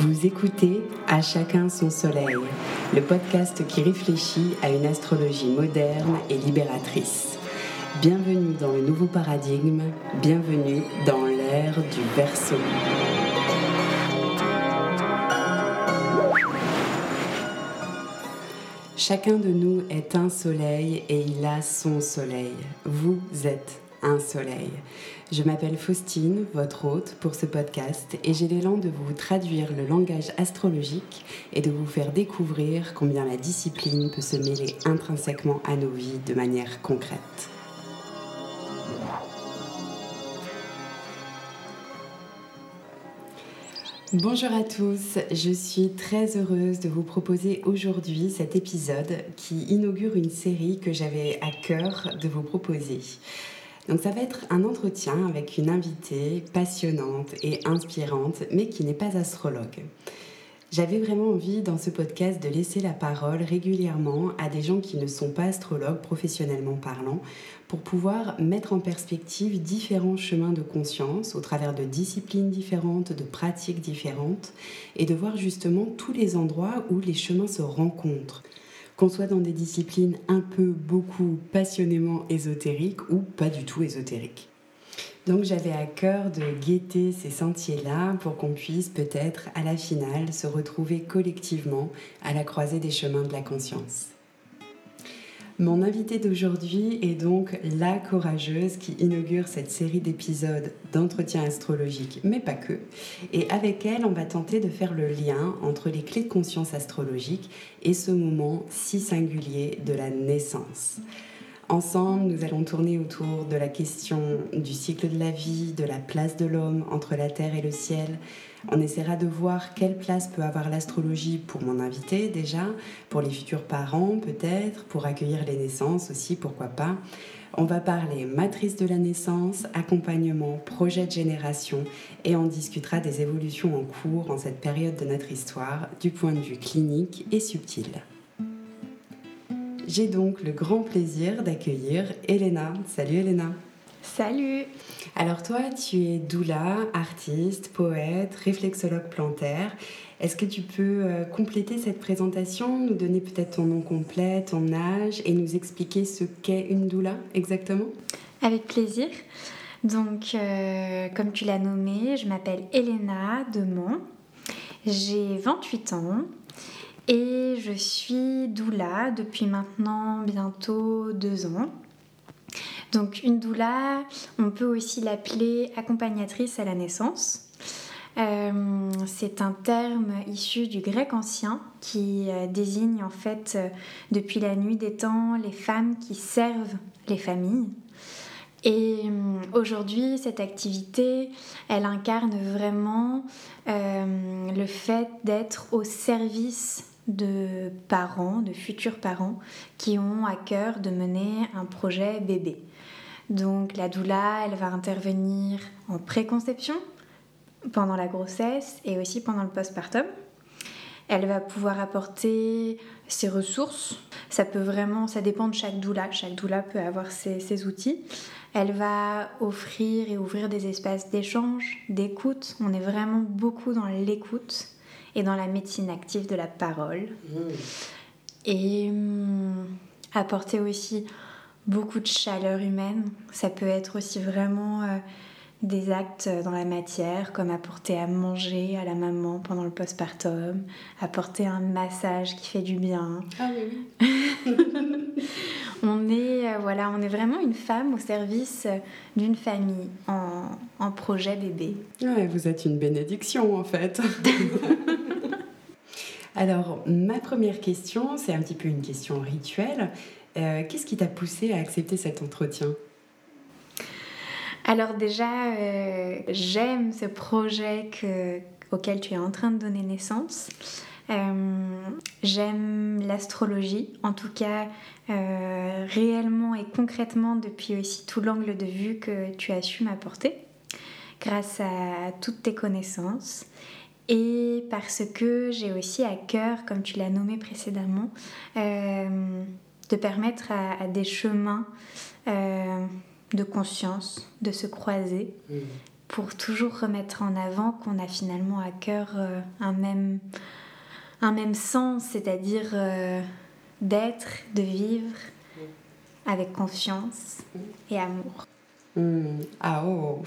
Vous écoutez À chacun son soleil, le podcast qui réfléchit à une astrologie moderne et libératrice. Bienvenue dans le nouveau paradigme, bienvenue dans l'ère du Verseau. Chacun de nous est un soleil et il a son soleil. Vous êtes un soleil. Je m'appelle Faustine, votre hôte pour ce podcast, et j'ai l'élan de vous traduire le langage astrologique et de vous faire découvrir combien la discipline peut se mêler intrinsèquement à nos vies de manière concrète. Bonjour à tous, je suis très heureuse de vous proposer aujourd'hui cet épisode qui inaugure une série que j'avais à cœur de vous proposer. Donc ça va être un entretien avec une invitée passionnante et inspirante, mais qui n'est pas astrologue. J'avais vraiment envie dans ce podcast de laisser la parole régulièrement à des gens qui ne sont pas astrologues professionnellement parlant pour pouvoir mettre en perspective différents chemins de conscience au travers de disciplines différentes, de pratiques différentes et de voir justement tous les endroits où les chemins se rencontrent qu'on soit dans des disciplines un peu, beaucoup, passionnément ésotériques ou pas du tout ésotériques. Donc j'avais à cœur de guetter ces sentiers-là pour qu'on puisse peut-être à la finale se retrouver collectivement à la croisée des chemins de la conscience. Mon invitée d'aujourd'hui est donc la courageuse qui inaugure cette série d'épisodes d'entretien astrologique, mais pas que. Et avec elle, on va tenter de faire le lien entre les clés de conscience astrologique et ce moment si singulier de la naissance. Ensemble, nous allons tourner autour de la question du cycle de la vie, de la place de l'homme entre la terre et le ciel. On essaiera de voir quelle place peut avoir l'astrologie pour mon invité déjà, pour les futurs parents peut-être, pour accueillir les naissances aussi, pourquoi pas. On va parler matrice de la naissance, accompagnement, projet de génération et on discutera des évolutions en cours en cette période de notre histoire du point de vue clinique et subtil. J'ai donc le grand plaisir d'accueillir Elena. Salut Elena. Salut. Alors toi, tu es doula, artiste, poète, réflexologue plantaire. Est-ce que tu peux euh, compléter cette présentation, nous donner peut-être ton nom complet, ton âge et nous expliquer ce qu'est une doula exactement? Avec plaisir. Donc, euh, comme tu l'as nommé, je m'appelle Elena Demont. J'ai 28 ans. Et je suis doula depuis maintenant bientôt deux ans. Donc une doula, on peut aussi l'appeler accompagnatrice à la naissance. Euh, c'est un terme issu du grec ancien qui euh, désigne en fait euh, depuis la nuit des temps les femmes qui servent les familles. Et aujourd'hui, cette activité, elle incarne vraiment le fait d'être au service de parents, de futurs parents, qui ont à cœur de mener un projet bébé. Donc la doula, elle va intervenir en préconception, pendant la grossesse et aussi pendant le postpartum. Elle va pouvoir apporter ses ressources. Ça peut vraiment, ça dépend de chaque doula. Chaque doula peut avoir ses, ses outils. Elle va offrir et ouvrir des espaces d'échange, d'écoute. On est vraiment beaucoup dans l'écoute et dans la médecine active de la parole. Mmh. Et hum, apporter aussi beaucoup de chaleur humaine. Ça peut être aussi vraiment euh, des actes dans la matière, comme apporter à manger à la maman pendant le postpartum, apporter un massage qui fait du bien. Ah oui. on est euh, voilà, on est vraiment une femme au service d'une famille en, en, projet bébé. Ouais, vous êtes une bénédiction en fait. Alors, ma première question, c'est un petit peu une question rituelle. Euh, qu'est-ce qui t'a poussé à accepter cet entretien? Alors déjà, euh, j'aime ce projet auquel tu es en train de donner naissance. Euh, j'aime l'astrologie, en tout cas réellement et concrètement depuis aussi tout l'angle de vue que tu as su m'apporter grâce à toutes tes connaissances et parce que j'ai aussi à cœur, comme tu l'as nommé précédemment, euh, de permettre à, des chemins euh, de conscience, de se croiser, mm. pour toujours remettre en avant qu'on a finalement à cœur euh, un, même, un même sens, c'est-à-dire euh, d'être, de vivre avec confiance et amour. Mm. Ah oh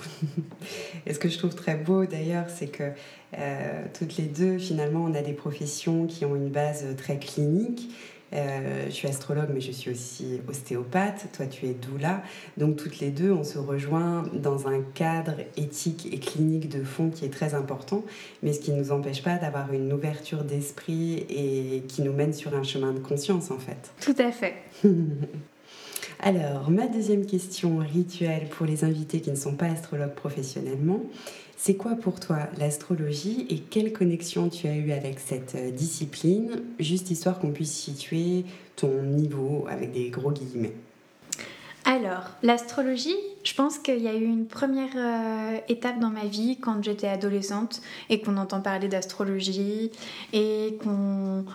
Et ce que je trouve très beau d'ailleurs, c'est que euh, toutes les deux, finalement, on a des professions qui ont une base très clinique euh, je suis astrologue, mais je suis aussi ostéopathe. Toi, tu es doula. Donc, toutes les deux, on se rejoint dans un cadre éthique et clinique de fond qui est très important, mais ce qui ne nous empêche pas d'avoir une ouverture d'esprit et qui nous mène sur un chemin de conscience, en fait. Tout à fait. Alors, ma deuxième question rituelle pour les invités qui ne sont pas astrologues professionnellement, c'est quoi pour toi l'astrologie et quelle connexion tu as eu avec cette euh, discipline, juste histoire qu'on puisse situer ton niveau avec des gros guillemets. Alors, l'astrologie, je pense qu'il y a eu une première euh, étape dans ma vie quand j'étais adolescente et qu'on entend parler d'astrologie et qu'on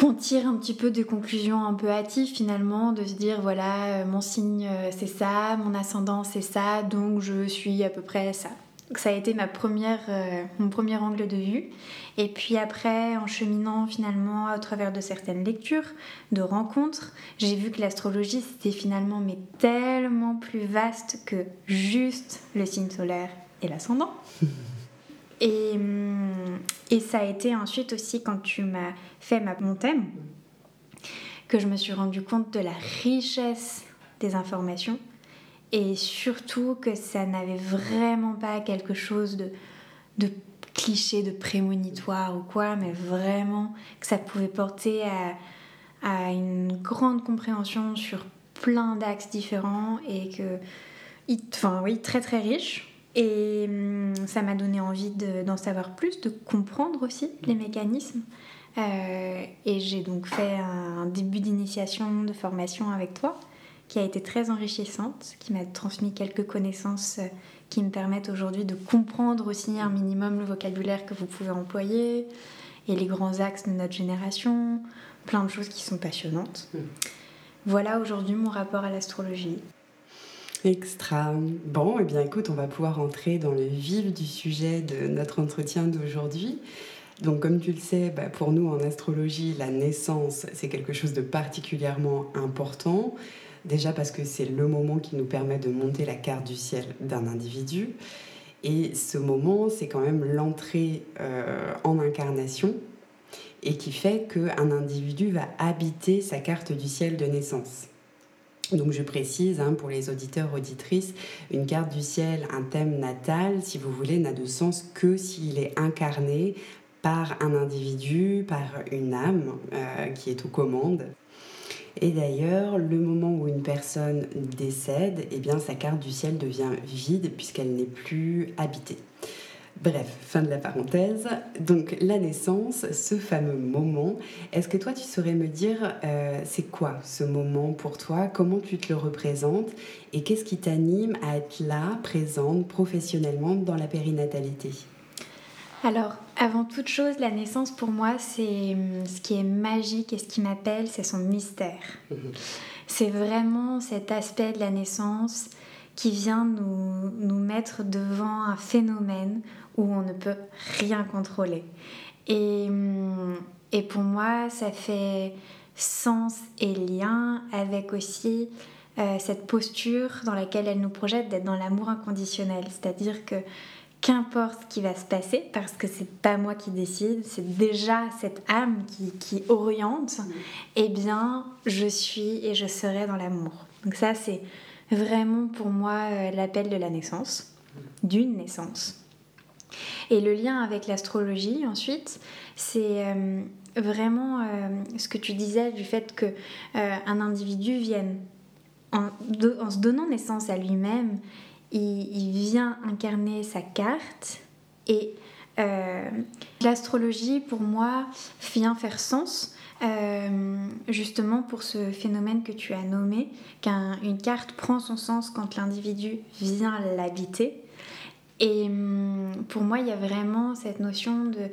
qu'on tire un petit peu des conclusions un peu hâtives finalement, de se dire voilà, euh, mon signe c'est ça, mon ascendant c'est ça, donc je suis à peu près ça ça a été ma première, euh, mon premier angle de vue. Et puis après, en cheminant finalement à travers de certaines lectures, de rencontres, j'ai vu que l'astrologie c'était finalement mais tellement plus vaste que juste le signe solaire et l'ascendant. et, hum, et ça a été ensuite aussi quand tu m'as fait ma, mon thème que je me suis rendu compte de la richesse des informations et surtout que ça n'avait vraiment pas quelque chose de, cliché, de prémonitoire ou quoi, mais vraiment que ça pouvait porter à, à une grande compréhension sur plein d'axes différents et que, enfin oui, très très riche. Et hum, ça m'a donné envie d'en savoir plus, de comprendre aussi les mécanismes. Euh, et j'ai donc fait un début d'initiation, de formation avec toi qui a été très enrichissante, qui m'a transmis quelques connaissances euh, qui me permettent aujourd'hui de comprendre aussi un minimum le vocabulaire que vous pouvez employer et les grands axes de notre génération, plein de choses qui sont passionnantes. Hmm. Voilà aujourd'hui mon rapport à l'astrologie. Extra. Bon, et eh bien écoute, on va pouvoir entrer dans le vif du sujet de notre entretien d'aujourd'hui. Donc comme tu le sais, bah, pour nous en astrologie, la naissance, c'est quelque chose de particulièrement important. Déjà parce que c'est le moment qui nous permet de monter la carte du ciel d'un individu. Et ce moment, c'est quand même l'entrée euh, en incarnation et qui fait qu'un individu va habiter sa carte du ciel de naissance. Donc je précise, hein, pour les auditeurs, auditrices, une carte du ciel, un thème natal, si vous voulez, n'a de sens que s'il est incarné par un individu, par une âme euh, qui est aux commandes. Et d'ailleurs, le moment où une personne décède, eh bien, sa carte du ciel devient vide puisqu'elle n'est plus habitée. Bref, fin de la parenthèse. Donc la naissance, ce fameux moment, est-ce que toi tu saurais me dire euh, c'est quoi ce moment pour toi? Comment tu te le représentes? Et qu'est-ce qui t'anime à être là, présente professionnellement dans la périnatalité? Alors, avant toute chose, la naissance pour moi, c'est hum, ce qui est magique et ce qui m'appelle, c'est son mystère. Mhm. C'est vraiment cet aspect de la naissance qui vient nous, nous, mettre devant un phénomène où on ne peut rien contrôler. Et, hum, et pour moi, ça fait sens et lien avec aussi euh, cette posture dans laquelle elle nous projette d'être dans l'amour inconditionnel. C'est-à-dire que qu'importe ce qui va se passer, parce que c'est pas moi qui décide, c'est déjà cette âme qui, qui oriente, mm. eh bien, je suis et je serai dans l'amour. Donc ça, c'est vraiment pour moi euh, l'appel de la naissance, d'une naissance. Et le lien avec l'astrologie, ensuite, c'est euh, vraiment euh, ce que tu disais du fait que un individu vienne en, en se donnant naissance à lui-même il, vient incarner sa carte et euh, l'astrologie pour moi vient faire sens euh, justement pour ce phénomène que tu as nommé, qu'une carte prend son sens quand l'individu vient l'habiter. Et hum, pour moi, il y a vraiment cette notion de,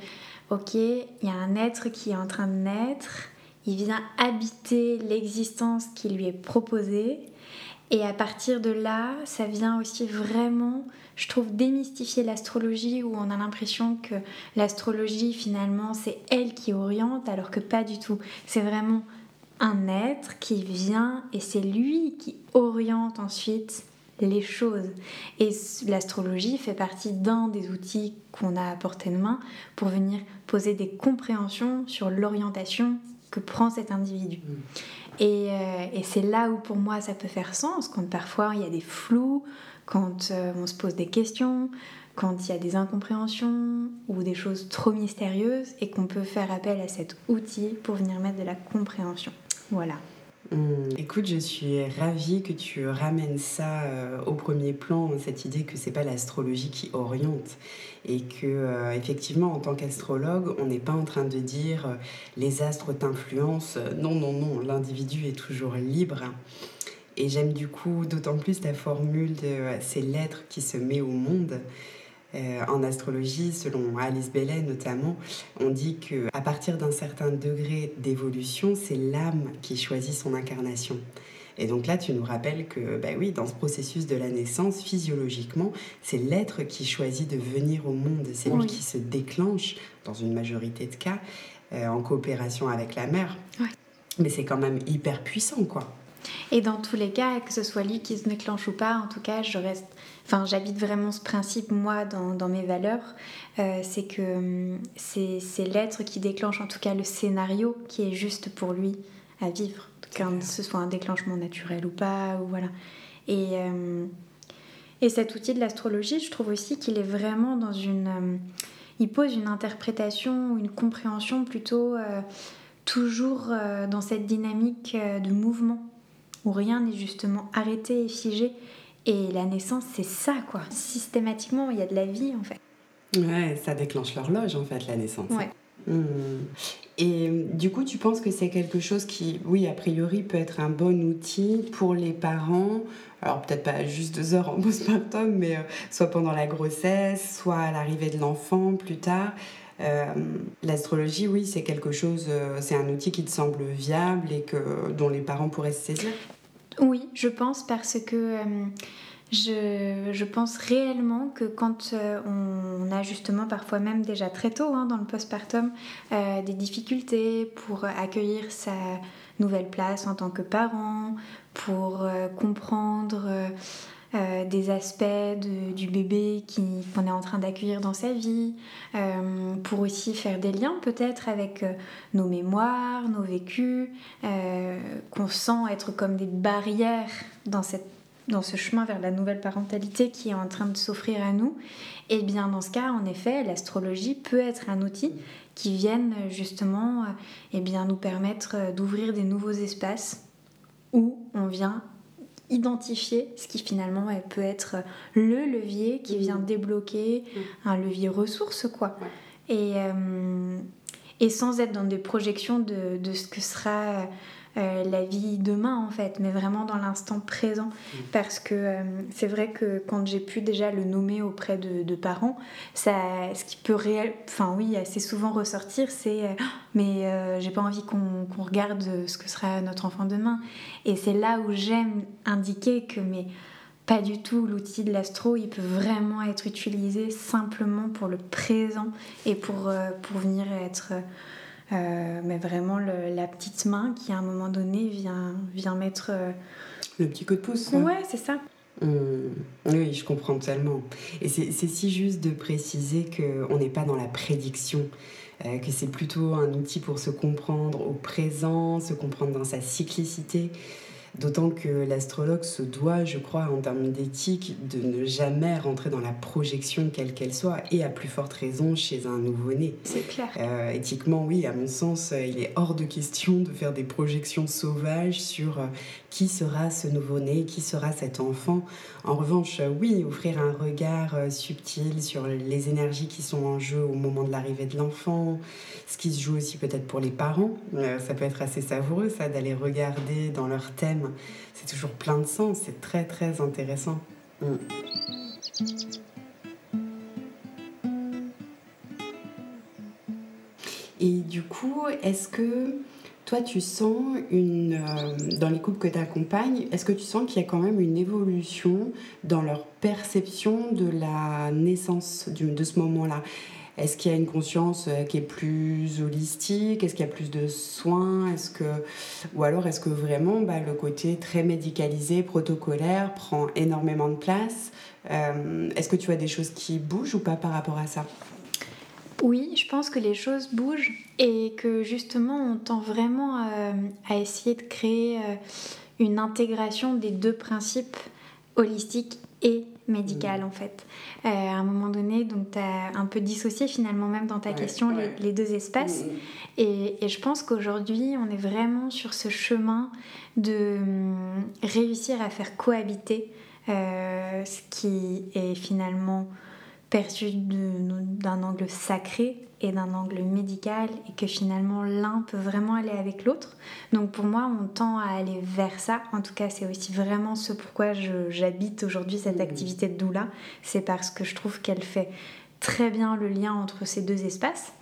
ok, il y a un être qui est en train de naître, il vient habiter l'existence qui lui est proposée, Et à partir de là, ça vient aussi vraiment, je trouve, démystifier l'astrologie où on a l'impression que l'astrologie, finalement, c'est elle qui oriente, alors que pas du tout. C'est vraiment un être qui vient et c'est lui qui oriente ensuite les choses. Et l'astrologie fait partie d'un des outils qu'on a à portée de main pour venir poser des compréhensions sur l'orientation que prend cet individu. Euh, et, c'est là où pour moi ça peut faire sens, quand parfois il y a des flous, quand euh, on se pose des questions, quand il y a des incompréhensions ou des choses trop mystérieuses et qu'on peut faire appel à cet outil pour venir mettre de la compréhension. Voilà. Hmm. Écoute, je suis ravie que tu ramènes ça euh, au premier plan, cette idée que c'est pas l'astrologie qui oriente et que euh, effectivement en tant qu'astrologue, on n'est pas en train de dire euh, les astres t'influencent. Non, non, non, l'individu est toujours libre. Et j'aime du coup d'autant plus ta formule de c'est l'être qui se met au monde. Euh, en astrologie, selon Alice Bellet notamment, on dit que à partir d'un certain degré d'évolution, c'est l'âme qui choisit son incarnation. Et donc là, tu nous rappelles que, bah oui, dans ce processus de la naissance, physiologiquement, c'est l'être qui choisit de venir au monde. C'est lui qui se déclenche, dans une majorité de cas, euh, en coopération avec la mère. Mais c'est quand même hyper puissant, quoi. Et dans tous les cas, que ce soit lui qui se déclenche ou pas, en tout cas, je reste. Enfin, j'habite vraiment ce principe, moi, dans, dans mes valeurs. Euh, c'est que hum, c'est l'être qui déclenche, en tout cas, le scénario qui est juste pour lui à vivre. Que ce soit un déclenchement naturel ou pas, ou voilà. Et, hum, et cet outil de l'astrologie, je trouve aussi qu'il est vraiment dans une. Hum, il pose une interprétation, une compréhension plutôt. Euh, toujours euh, dans cette dynamique de mouvement où rien n'est justement arrêté et figé. Et la naissance, c'est ça, quoi. Systématiquement, il y a de la vie, en fait. Ouais, ça déclenche l'horloge, en fait, la naissance. Ouais. Hmm. Et du coup, tu penses que c'est quelque chose qui, oui, a priori, peut être un bon outil pour les parents? Alors peut-être pas juste deux heures en postpartum, mais euh, soit pendant la grossesse, soit à l'arrivée de l'enfant plus tard, euh, l'astrologie, oui, c'est quelque chose, euh, c'est un outil qui te semble viable et que, dont les parents pourraient se saisir Oui, je pense parce que euh, je, je, pense réellement que quand on a justement parfois même déjà très tôt hein, dans le postpartum des difficultés pour accueillir sa nouvelle place en tant que parent, pour comprendre euh, des aspects du bébé qu'on est en train d'accueillir dans sa vie, euh, pour aussi faire des liens peut-être avec euh, nos mémoires, nos vécus, qu'on sent être comme des barrières dans, cette, dans ce chemin vers la nouvelle parentalité qui est en train de s'offrir à nous. Et bien dans ce cas, en effet, l'astrologie peut être un outil qui vienne justement et bien, nous permettre d'ouvrir des nouveaux espaces où on vient identifier ce qui finalement peut être le levier qui mmh. vient débloquer mmh. un levier ressource quoi. Et, euh, et sans être dans des projections de, de ce que sera euh, la vie demain en fait, mais vraiment dans l'instant présent. Mm. Parce que euh, c'est vrai que quand j'ai pu déjà le nommer auprès de, parents, ça, ce qui peut réel, enfin oui, assez souvent ressortir, c'est euh, mais j'ai pas envie qu'on regarde ce que sera notre enfant demain. Et c'est là où j'aime indiquer que mais pas du tout. L'outil de l'astro, il peut vraiment être utilisé simplement pour le présent et pour, pour venir être euh, mais vraiment la petite main qui à un moment donné vient, vient mettre... Euh, le petit coup de pouce. Ouais, c'est ça. Mmh. Oui, je comprends tellement. Et c'est si juste de préciser qu'on n'est pas dans la prédiction, euh, que c'est plutôt un outil pour se comprendre au présent, se comprendre dans sa cyclicité. D'autant que l'astrologue se doit, je crois, en termes d'éthique, de ne jamais rentrer dans la projection quelle qu'elle soit, et à plus forte raison chez un nouveau-né. C'est clair. Euh, éthiquement, oui, à mon sens, il est hors de question de faire des projections sauvages sur euh, qui sera ce nouveau-né, qui sera cet enfant? En revanche, oui, offrir un regard subtil sur les énergies qui sont en jeu au moment de l'arrivée de l'enfant, ce qui se joue aussi peut-être pour les parents. ça peut être assez savoureux, ça, d'aller regarder dans leur thème c'est toujours plein de sens, c'est très très intéressant. Mm. Et du coup, est-ce que Toi, tu sens une. Euh, dans les couples que tu accompagnes, est-ce que tu sens qu'il y a quand même une évolution dans leur perception de la naissance de ce moment-là? Est-ce qu'il y a une conscience euh, qui est plus holistique? Est-ce qu'il y a plus de soins? Est-ce que ou alors est-ce que vraiment bah, le côté très médicalisé, protocolaire prend énormément de place? Euh, Est-ce que tu vois des choses qui bougent ou pas par rapport à ça? Oui, je pense que les choses bougent et que justement on tend vraiment euh, à, essayer de créer une intégration des deux principes holistiques et médicales en fait. Euh, à un moment donné, donc tu as un peu dissocié finalement même dans ta question Les, deux espaces. Mm, mm. Et, et, je pense qu'aujourd'hui, on est vraiment sur ce chemin de hum, réussir à faire cohabiter euh, ce qui est finalement perçu d'un angle sacré et d'un angle médical et que finalement l'un peut vraiment aller avec l'autre. Donc pour moi, on tend à aller vers ça. En tout cas, c'est aussi vraiment ce pourquoi j'habite aujourd'hui cette mmh. activité de doula. C'est parce que je trouve qu'elle fait très bien le lien entre ces deux espaces.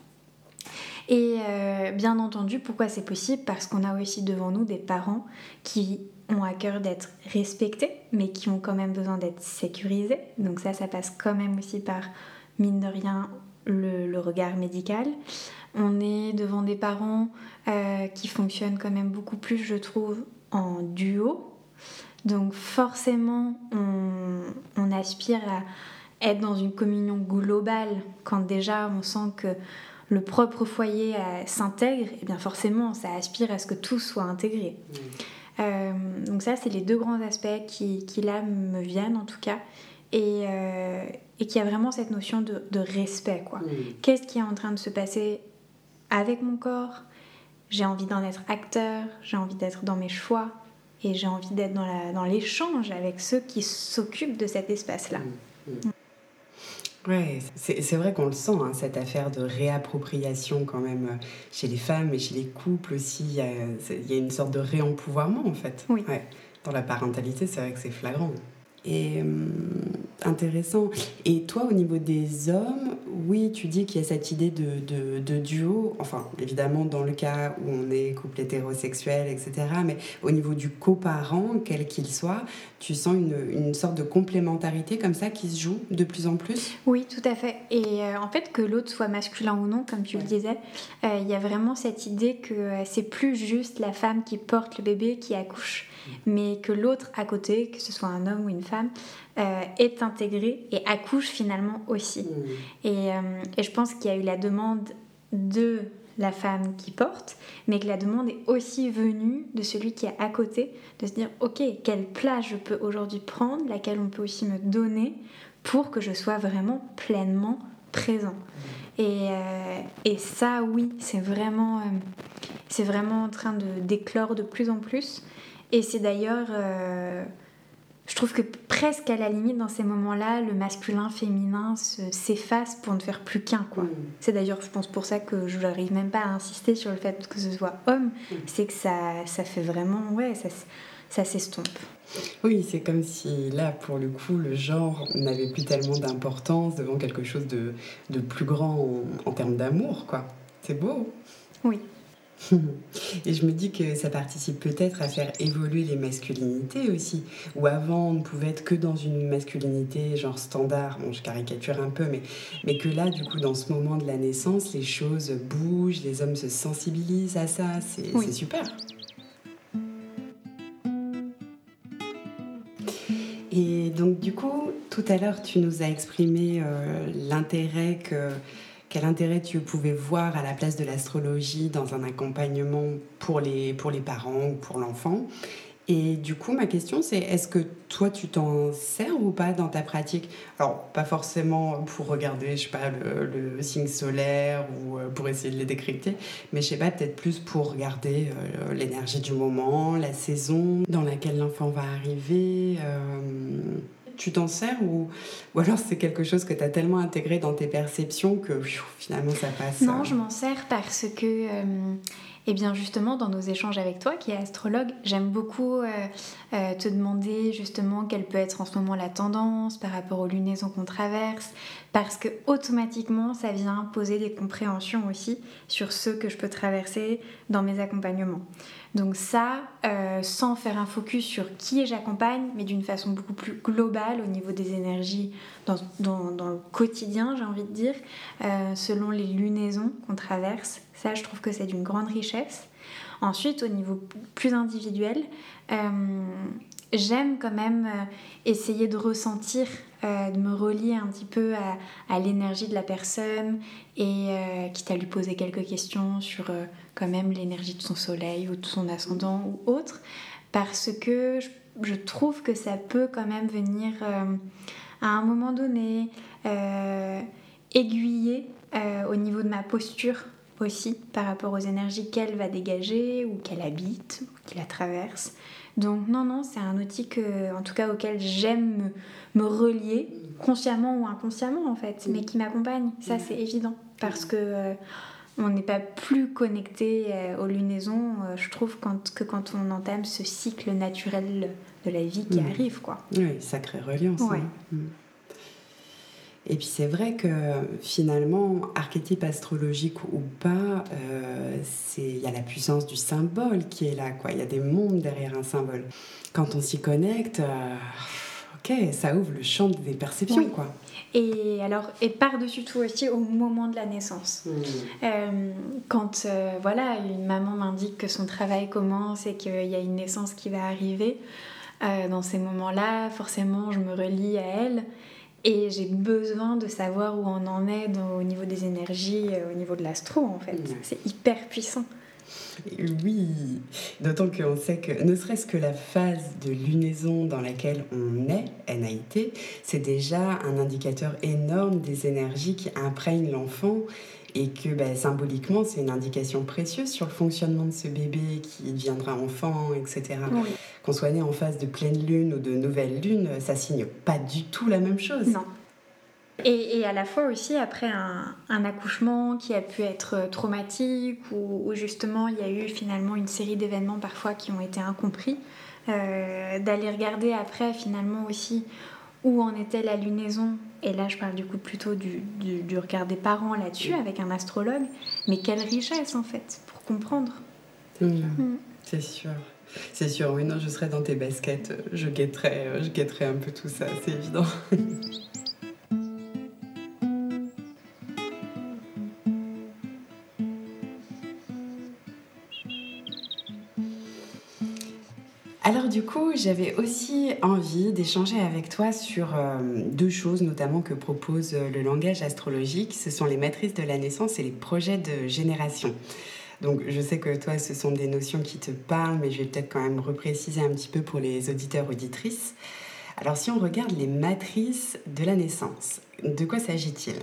Et euh, bien entendu, pourquoi c'est possible? Parce qu'on a aussi devant nous des parents qui ont à cœur d'être respectés, mais qui ont quand même besoin d'être sécurisés. Donc ça, ça passe quand même aussi par, mine de rien, le, regard médical. On est devant des parents euh, qui fonctionnent quand même beaucoup plus, je trouve, en duo. Donc forcément, on, aspire à être dans une communion globale quand déjà on sent que le propre foyer euh, s'intègre, et bien forcément, ça aspire à ce que tout soit intégré. Mmh. Euh, donc ça, c'est les deux grands aspects qui, qui, là me viennent en tout cas. Et, euh, et qui a vraiment cette notion de, de respect. quoi. Qu'est-ce qui est en train de se passer avec mon corps? J'ai envie d'en être acteur, j'ai envie d'être dans mes choix et j'ai envie d'être dans l'échange dans avec ceux qui s'occupent de cet espace-là. Ouais, c'est vrai qu'on le sent, hein, cette affaire de réappropriation quand même euh, chez les femmes et chez les couples aussi. Il y a, il y a une sorte de réempouvoirment en fait. Oui. Ouais. Dans la parentalité, c'est vrai que c'est flagrant et hum, intéressant. Et toi, au niveau des hommes, oui, tu dis qu'il y a cette idée de, de, duo, enfin, évidemment, dans le cas où on est couple hétérosexuel, etc., mais au niveau du coparent, quel qu'il soit, tu sens une, une, sorte de complémentarité comme ça qui se joue de plus en plus? Oui, tout à fait. Et euh, en fait, que l'autre soit masculin ou non, comme tu le disais, euh, il y a vraiment cette idée que euh, c'est plus juste la femme qui porte le bébé qui accouche mais que l'autre à côté, que ce soit un homme ou une femme, euh, est intégré et accouche finalement aussi. Mmh. Et, euh, et, je pense qu'il y a eu la demande de la femme qui porte, mais que la demande est aussi venue de celui qui est à côté, de se dire, ok, quelle place je peux aujourd'hui prendre, laquelle on peut aussi me donner pour que je sois vraiment pleinement présent. Mmh. Et, euh, et, ça, oui, c'est vraiment, c'est vraiment en train de d'éclore de plus en plus. Et c'est d'ailleurs, euh, je trouve que presque à la limite dans ces moments-là, le masculin, féminin s'efface pour ne faire plus qu'un. quoi. C'est d'ailleurs, je pense, pour ça que je n'arrive même pas à insister sur le fait que ce soit homme. Mm. C'est que ça, ça fait vraiment, ouais, ça, ça s'estompe. Oui, c'est comme si là, pour le coup, le genre n'avait plus tellement d'importance devant quelque chose de, de plus grand en, en termes d'amour, quoi. C'est beau. Oui. Et je me dis que ça participe peut-être à faire évoluer les masculinités aussi. Où avant, on ne pouvait être que dans une masculinité genre standard, bon je caricature un peu, mais, mais que là, du coup, dans ce moment de la naissance, les choses bougent, les hommes se sensibilisent à ça, c'est super. Et donc du coup, tout à l'heure, tu nous as exprimé euh, l'intérêt que quel intérêt tu pouvais voir à la place de l'astrologie dans un accompagnement pour les, pour les parents ou pour l'enfant? Et du coup, ma question, c'est est-ce que toi, tu t'en sers ou pas dans ta pratique? Alors, pas forcément pour regarder, je sais pas, le, signe solaire ou euh, pour essayer de les décrypter, mais je sais pas, peut-être plus pour regarder euh, l'énergie du moment, la saison dans laquelle l'enfant va arriver. Euh, tu t'en sers ou, ou alors c'est quelque chose que tu as tellement intégré dans tes perceptions que finalement ça passe Non, euh je m'en sers parce que euh, Et bien justement, dans nos échanges avec toi, qui est astrologue, j'aime beaucoup euh, euh, te demander justement quelle peut être en ce moment la tendance par rapport aux lunaisons qu'on traverse, parce que automatiquement, ça vient poser des compréhensions aussi sur ce que je peux traverser dans mes accompagnements. Donc ça, euh, sans faire un focus sur qui j'accompagne, mais d'une façon beaucoup plus globale au niveau des énergies dans, le quotidien, j'ai envie de dire, selon les lunaisons qu'on traverse. Ça, je trouve que c'est d'une grande richesse. Ensuite, au niveau plus individuel, euh, j'aime quand même essayer de ressentir, de me relier un petit peu à, l'énergie de la personne et quitte à lui poser quelques questions sur quand même l'énergie de son soleil ou de son ascendant ou autre, parce que je, trouve que ça peut quand même venir euh, à un moment donné euh, aiguiller euh, au niveau de ma posture aussi par rapport aux énergies qu'elle va dégager ou qu'elle habite ou qu'elle la traverse. Donc non, non, c'est un outil que, en tout cas auquel j'aime me, me, relier, consciemment ou inconsciemment en fait, mais qui m'accompagne. Ça c'est évident parce que on n'est pas plus connecté euh, aux lunaisons, euh, je trouve, que quand on entame ce cycle naturel de la vie qui mm. arrive. Quoi. Oui, sacrée reliance. Hein. Mm. Et puis c'est vrai que finalement, archétype astrologique ou pas, euh, il y a la puissance du symbole qui est là. Quoi. Il y a des mondes derrière un symbole. Quand on s'y connecte, ok, ça ouvre le champ des perceptions. Quoi. Et alors, et par-dessus tout aussi au moment de la naissance. Mmh. Euh, quand euh, voilà, une maman m'indique que son travail commence et qu'il y a une naissance qui va arriver, euh, dans ces moments-là, forcément, je me relie à elle et j'ai besoin de savoir où on en est au niveau des énergies, au niveau de l'astro en fait. Mmh. C'est hyper puissant. Oui, d'autant qu'on sait que ne serait-ce que la phase de lunaison dans laquelle on est, NAIT, c'est déjà un indicateur énorme des énergies qui imprègnent l'enfant et que ben, symboliquement c'est une indication précieuse sur le fonctionnement de ce bébé qui deviendra enfant, etc. Qu'on soit né en phase de pleine lune ou de nouvelle lune, ça signe pas du tout la même chose. Non. Et, à la fois aussi après un, accouchement qui a pu être traumatique ou, justement il y a eu finalement une série d'événements parfois qui ont été incompris, euh, d'aller regarder après finalement aussi où en était la lunaison? Et là je parle du coup plutôt du, du, regard des parents là-dessus avec un astrologue. Mais quelle richesse en fait pour comprendre. Mmh. Mmh. C'est sûr. C'est sûr, oui, non, je serai dans tes baskets, je guetterai, je guetterai un peu tout ça, c'est évident. j'avais aussi envie d'échanger avec toi sur euh, deux choses, notamment que propose euh, le langage astrologique. Ce sont les matrices de la naissance et les projets de génération. Donc je sais que toi, ce sont des notions qui te parlent, mais je vais peut-être quand même repréciser un petit peu pour les auditeurs auditrices. Alors si on regarde les matrices de la naissance, de quoi s'agit-il?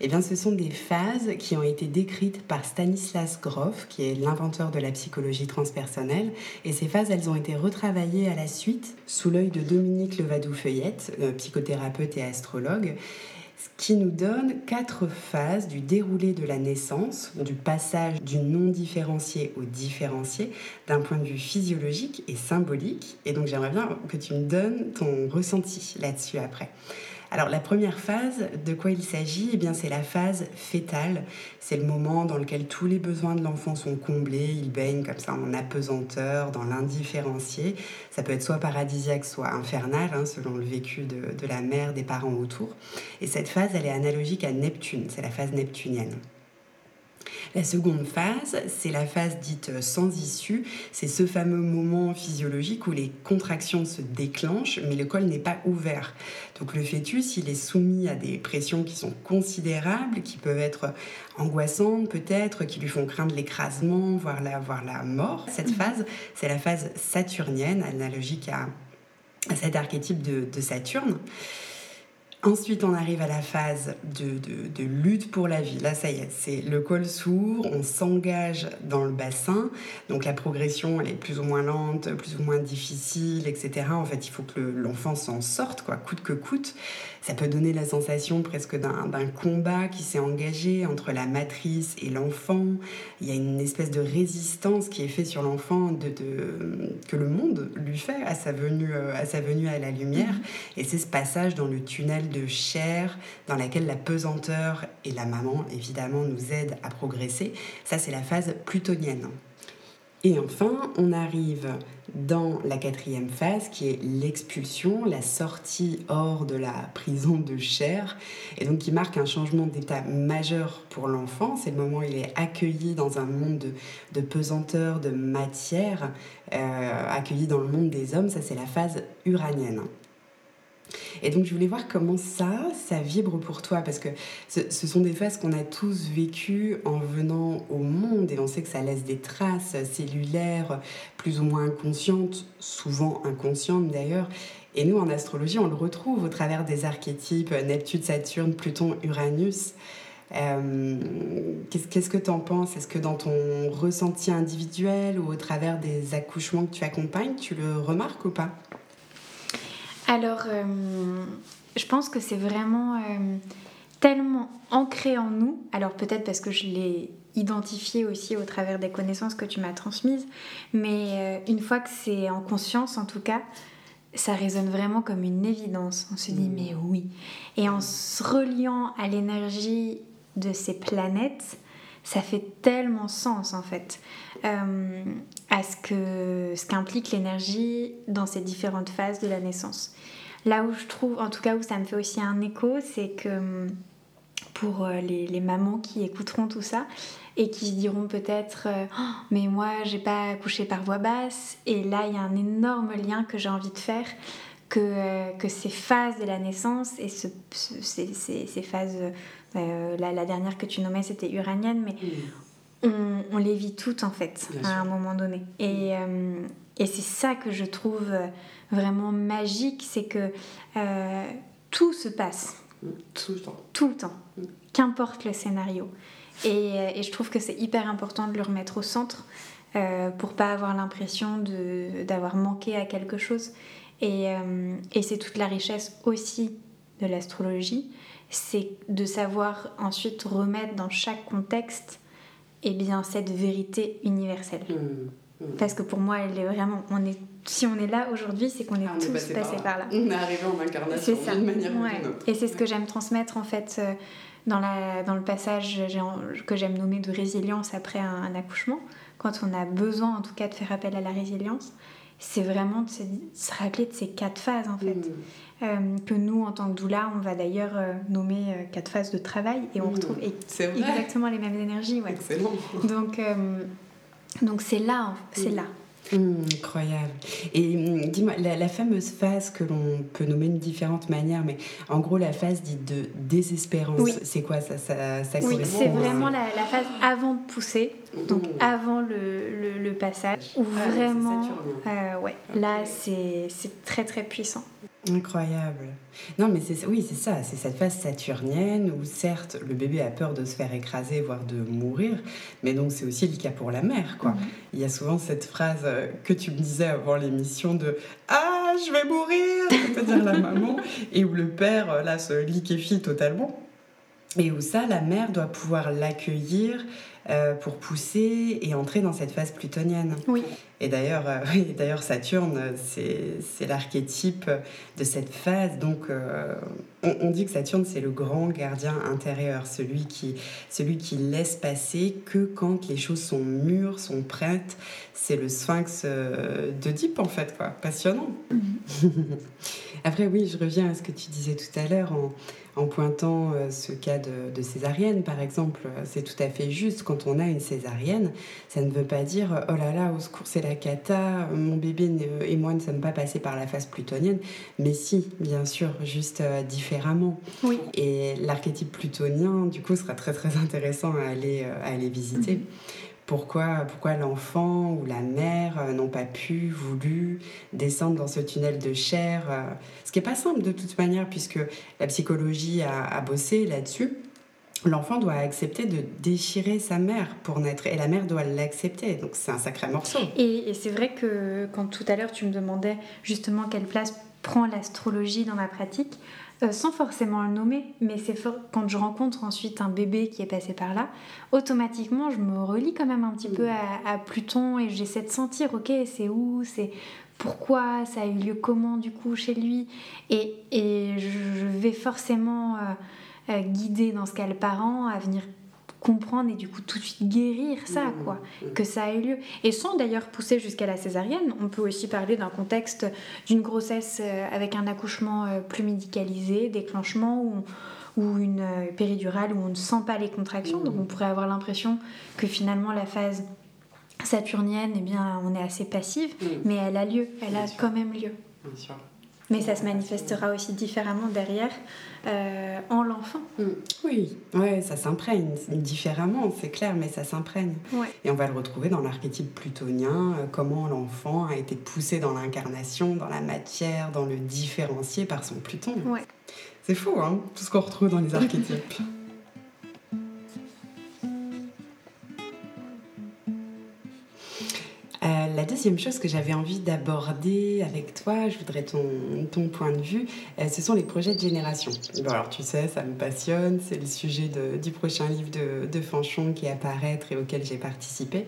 Eh bien ce sont des phases qui ont été décrites par Stanislas Grof, qui est l'inventeur de la psychologie transpersonnelle, et ces phases, elles ont été retravaillées à la suite sous l'œil de Dominique Levadou-Feuillette, euh, psychothérapeute et astrologue, qui nous donne quatre phases du déroulé de la naissance, du passage du non différencié au différencié, d'un point de vue physiologique et symbolique. Et donc j'aimerais bien que tu me donnes ton ressenti là-dessus après. Alors la première phase, de quoi il s'agit? Eh bien c'est la phase fétale. C'est le moment dans lequel tous les besoins de l'enfant sont comblés. Il baigne comme ça en apesanteur, dans l'indifférencié. Ça peut être soit paradisiaque, soit infernal, hein, selon le vécu de, de la mère, des parents autour. Et cette phase, elle est analogique à Neptune. C'est la phase neptunienne. La seconde phase, c'est la phase dite sans issue. C'est ce fameux moment physiologique où les contractions se déclenchent, mais le col n'est pas ouvert. Donc le fœtus, il est soumis à des pressions qui sont considérables, qui peuvent être angoissantes peut-être, qui lui font craindre l'écrasement, voire la, la mort. Cette phase, c'est la phase saturnienne, analogique à, cet archétype de Saturne. Ensuite, on arrive à la phase de, lutte pour la vie. Là, ça y est, c'est le col s'ouvre, on s'engage dans le bassin. Donc la progression, elle est plus ou moins lente, plus ou moins difficile, etc. En fait, il faut que l'enfant s'en sorte, quoi, coûte que coûte. Ça peut donner la sensation presque d'un combat qui s'est engagé entre la matrice et l'enfant. Il y a une espèce de résistance qui est faite sur l'enfant de, que le monde lui fait à sa venue euh, à, sa venue à la lumière. Mm-hmm. Et c'est ce passage dans le tunnel de chair dans laquelle la pesanteur et la maman, évidemment, nous aident à progresser. Ça, c'est la phase plutonienne. Et enfin, on arrive dans la quatrième phase qui est l'expulsion, la sortie hors de la prison de chair, et donc qui marque un changement d'état majeur pour l'enfant. C'est le moment où il est accueilli dans un monde de, pesanteur, de matière, euh, accueilli dans le monde des hommes. Ça, c'est la phase uranienne. Et donc je voulais voir comment ça, ça vibre pour toi, parce que ce, sont des phases qu'on a tous vécues en venant au monde, et on sait que ça laisse des traces cellulaires plus ou moins inconscientes, souvent inconscientes d'ailleurs. Et nous, en astrologie, on le retrouve au travers des archétypes Neptune, Saturne, Pluton, Uranus. Euh, qu'est-ce que tu en penses? Est-ce que dans ton ressenti individuel ou au travers des accouchements que tu accompagnes, tu le remarques ou pas? Alors, euh, je pense que c'est vraiment euh, tellement ancré en nous, alors peut-être parce que je l'ai identifié aussi au travers des connaissances que tu m'as transmises, mais euh, une fois que c'est en conscience en tout cas, ça résonne vraiment comme une évidence. On se dit, mmh. mais oui. Et en se reliant à l'énergie de ces planètes, ça fait tellement sens en fait euh, à ce que ce qu'implique l'énergie dans ces différentes phases de la naissance. Là où je trouve, en tout cas où ça me fait aussi un écho, c'est que pour euh, les, mamans qui écouteront tout ça et qui se diront peut-être euh, oh, mais moi j'ai pas accouché par voix basse et là il y a un énorme lien que j'ai envie de faire que, que ces phases de la naissance et ce, ces, ces, phases euh, la, dernière que tu nommais, c'était uranienne, mais on, les vit toutes en fait, à un moment donné. Et, euh, et c'est ça que je trouve vraiment magique, c'est que euh, tout se passe. Tout le temps. Tout le temps. Qu'importe le scénario. Et, et, je trouve que c'est hyper important de le remettre au centre pour pas avoir l'impression d'avoir manqué à quelque chose. Et, et c'est toute la richesse aussi de l'astrologie, c'est de savoir ensuite remettre dans chaque contexte eh bien, cette vérité universelle. Mmh, mmh. Parce que pour moi, elle est vraiment. On est, si on est là aujourd'hui, c'est qu'on est ah, tous passés par, là. On est arrivé en incarnation d'une manière ou d'une autre. Et c'est ce que j'aime transmettre en fait euh, dans, la, dans le passage que j'aime nommer de résilience après un, accouchement, quand on a besoin en tout cas de faire appel à la résilience. C'est vraiment de se, rappeler de ces quatre phases en fait. Mmh. Euh, que nous, en tant que doula, on va d'ailleurs euh, nommer euh, quatre phases de travail et on mmh. retrouve exactement les mêmes énergies. Ouais. Excellent. Donc, donc c'est là, c'est là. Mmh, incroyable. Et dis-moi, la, fameuse phase que l'on peut nommer de différentes manières, mais en gros, la phase dite de désespérance, c'est quoi? Ça, ça, ça Oui, c'est vraiment la, la, phase avant de pousser, donc avant le, le, passage, où ah, vraiment, ouais, là, c'est très très puissant. Incroyable. Non, mais c'est oui, c'est ça, c'est cette phase saturnienne où certes le bébé a peur de se faire écraser, voire de mourir, mais donc c'est aussi le cas pour la mère, quoi. Mhm. Il y a souvent cette phrase euh, que tu me disais avant l'émission de Ah, je vais mourir, peut dire la maman, et où le père euh, là se liquéfie totalement, et où ça, la mère doit pouvoir l'accueillir euh, pour pousser et entrer dans cette phase plutonienne. Oui. Et d'ailleurs, euh, d'ailleurs Saturne, c'est l'archétype de cette phase. Donc, euh, on, dit que Saturne, c'est le grand gardien intérieur, celui qui, celui qui laisse passer que quand les choses sont mûres, sont prêtes. C'est le sphinx de Deep, en fait, quoi. Passionnant. Mhm. Après, oui, je reviens à ce que tu disais tout à l'heure en en pointant euh, ce cas de, césarienne, par exemple. C'est tout à fait juste. Quand on a une césarienne, ça ne veut pas dire oh là là, au secours, c'est la cata, mon bébé et moi ne sommes pas passés par la phase plutonienne. Mais si, bien sûr, juste euh, différemment. Oui. Et l'archétype plutonien, du coup, sera très très intéressant à aller, euh, à aller visiter. Mhm. Pourquoi, pourquoi l'enfant ou la mère euh, n'ont pas pu, voulu descendre dans ce tunnel de chair. Euh, ce qui n'est pas simple de toute manière, puisque la psychologie a, bossé là-dessus. L'enfant doit accepter de déchirer sa mère pour naître et la mère doit l'accepter. Donc c'est un sacré morceau. Et, et c'est vrai que quand tout à l'heure tu me demandais justement quelle place prend l'astrologie dans ma pratique, euh, sans forcément le nommer, mais c'est quand je rencontre ensuite un bébé qui est passé par là, automatiquement je me relie quand même un petit peu à, Pluton et j'essaie de sentir, ok, c'est où, c'est pourquoi, ça a eu lieu comment du coup chez lui, et, et je vais forcément euh, euh, guider dans ce cas le parent à venir comprendre et du coup tout de suite guérir ça, mmh, quoi, mmh. que ça ait lieu. Et sans d'ailleurs pousser jusqu'à la césarienne, on peut aussi parler d'un contexte d'une grossesse euh, avec un accouchement euh, plus médicalisé, déclenchement ou, ou une euh, péridurale où on ne sent pas les contractions. Donc mmh. on pourrait avoir l'impression que finalement la phase saturnienne, eh bien, on est assez passive, mais elle a lieu, elle a quand même lieu. Bien sûr. Mais ça se manifestera aussi différemment derrière euh, en l'enfant. Mm. Oui, ouais, ça s'imprègne différemment, c'est clair, mais ça s'imprègne. Et on va le retrouver dans l'archétype plutonien, euh, comment l'enfant a été poussé dans l'incarnation, dans la matière, dans le différencié par son Pluton. C'est fou, hein, tout ce qu'on retrouve dans les archétypes. La deuxième chose que j'avais envie d'aborder avec toi, je voudrais ton, ton point de vue, euh, ce sont les projets de génération. Alors tu sais, ça me passionne, c'est le sujet du prochain livre de, de Fanchon qui est à paraître et auquel j'ai participé.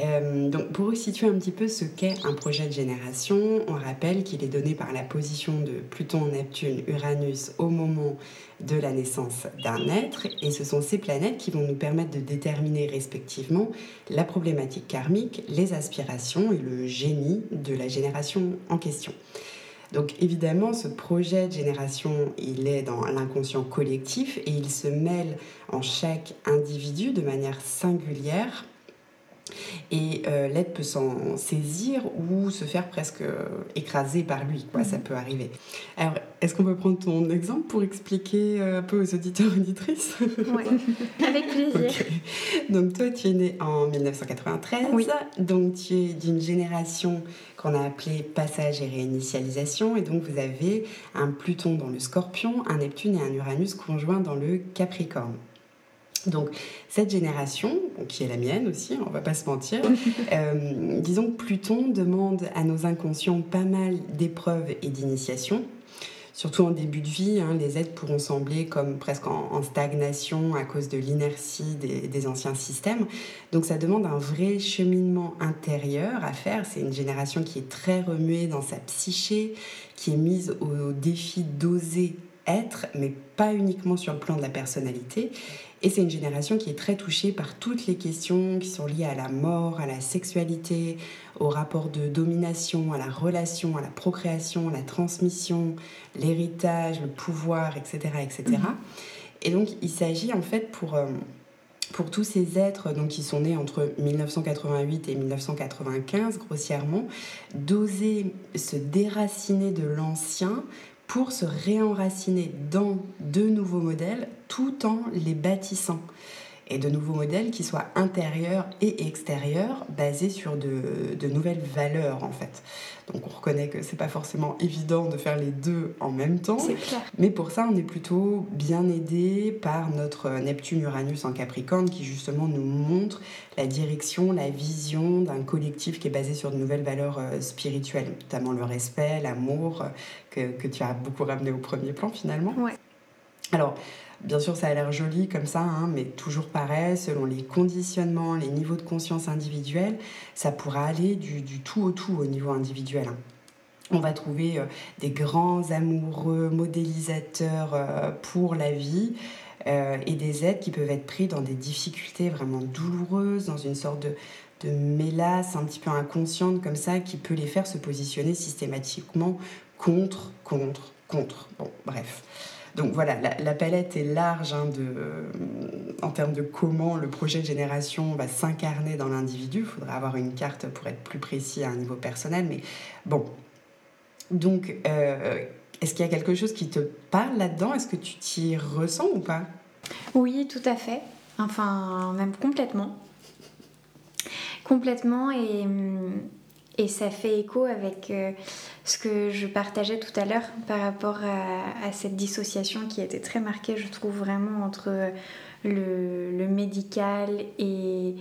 Euh, donc pour resituer un petit peu ce qu'est un projet de génération, on rappelle qu'il est donné par la position de Pluton, Neptune, Uranus au moment de la naissance d'un être, et ce sont ces planètes qui vont nous permettre de déterminer respectivement la problématique karmique, les aspirations et le génie de la génération en question. Donc évidemment, ce projet de génération, il est dans l'inconscient collectif et il se mêle en chaque individu de manière singulière et euh, l'aide peut s'en saisir ou se faire presque euh, écraser par lui. Quoi, Ça mhm. peut arriver. Alors, est-ce qu'on peut prendre ton exemple pour expliquer euh, un peu aux auditeurs et auditrices? Oui, avec plaisir. Donc, toi, tu es né en 1993. Oui. Donc, tu es d'une génération qu'on a appelée passage et réinitialisation. Et donc, vous avez un Pluton dans le scorpion, un Neptune et un Uranus conjoints dans le Capricorne. Donc cette génération, qui est la mienne aussi, on va pas se mentir, euh, disons que Pluton demande à nos inconscients pas mal d'épreuves et d'initiations. Surtout en début de vie, hein, les êtres pourront sembler comme presque en, stagnation à cause de l'inertie des, des, anciens systèmes. Donc ça demande un vrai cheminement intérieur à faire. C'est une génération qui est très remuée dans sa psyché, qui est mise au défi d'oser être, mais pas uniquement sur le plan de la personnalité. Et c'est une génération qui est très touchée par toutes les questions qui sont liées à la mort, à la sexualité, au rapport de domination, à la relation, à la procréation, à la transmission, l'héritage, le pouvoir, etc. etc. Mhm. Et donc il s'agit en fait pour... Euh, pour tous ces êtres donc, qui sont nés entre 1988 et 1995, grossièrement, d'oser se déraciner de l'ancien pour se réenraciner dans de nouveaux modèles tout en les bâtissant. Et de nouveaux modèles qui soient intérieurs et extérieurs, basés sur de, de nouvelles valeurs en fait. Donc on reconnaît que c'est pas forcément évident de faire les deux en même temps. Mais pour ça, on est plutôt bien aidé par notre Neptune-Uranus en Capricorne qui justement nous montre la direction, la vision d'un collectif qui est basé sur de nouvelles valeurs euh, spirituelles, notamment le respect, l'amour, que, que, tu as beaucoup ramené au premier plan finalement. Ouais. Alors, Bien sûr, ça a l'air joli comme ça, hein, mais toujours pareil, selon les conditionnements, les niveaux de conscience individuels, ça pourra aller du, tout au tout au niveau individuel. Hein. On va trouver euh, des grands amoureux modélisateurs euh, pour la vie euh, et des êtres qui peuvent être pris dans des difficultés vraiment douloureuses, dans une sorte de, de mélasse un petit peu inconsciente comme ça, qui peut les faire se positionner systématiquement contre, contre, contre. Bon, bref. Donc voilà, la, palette est large hein, en termes de comment le projet de génération va s'incarner dans l'individu. Il faudra avoir une carte pour être plus précis à un niveau personnel. Mais bon, donc euh, est-ce qu'il y a quelque chose qui te parle là-dedans? Est-ce que tu t'y ressens ou pas? Oui, tout à fait. Enfin, même complètement. Complètement et, et ça fait écho avec euh, ce que je partageais tout à l'heure par rapport à, cette dissociation qui été très marquée, je trouve vraiment entre le, le médical et,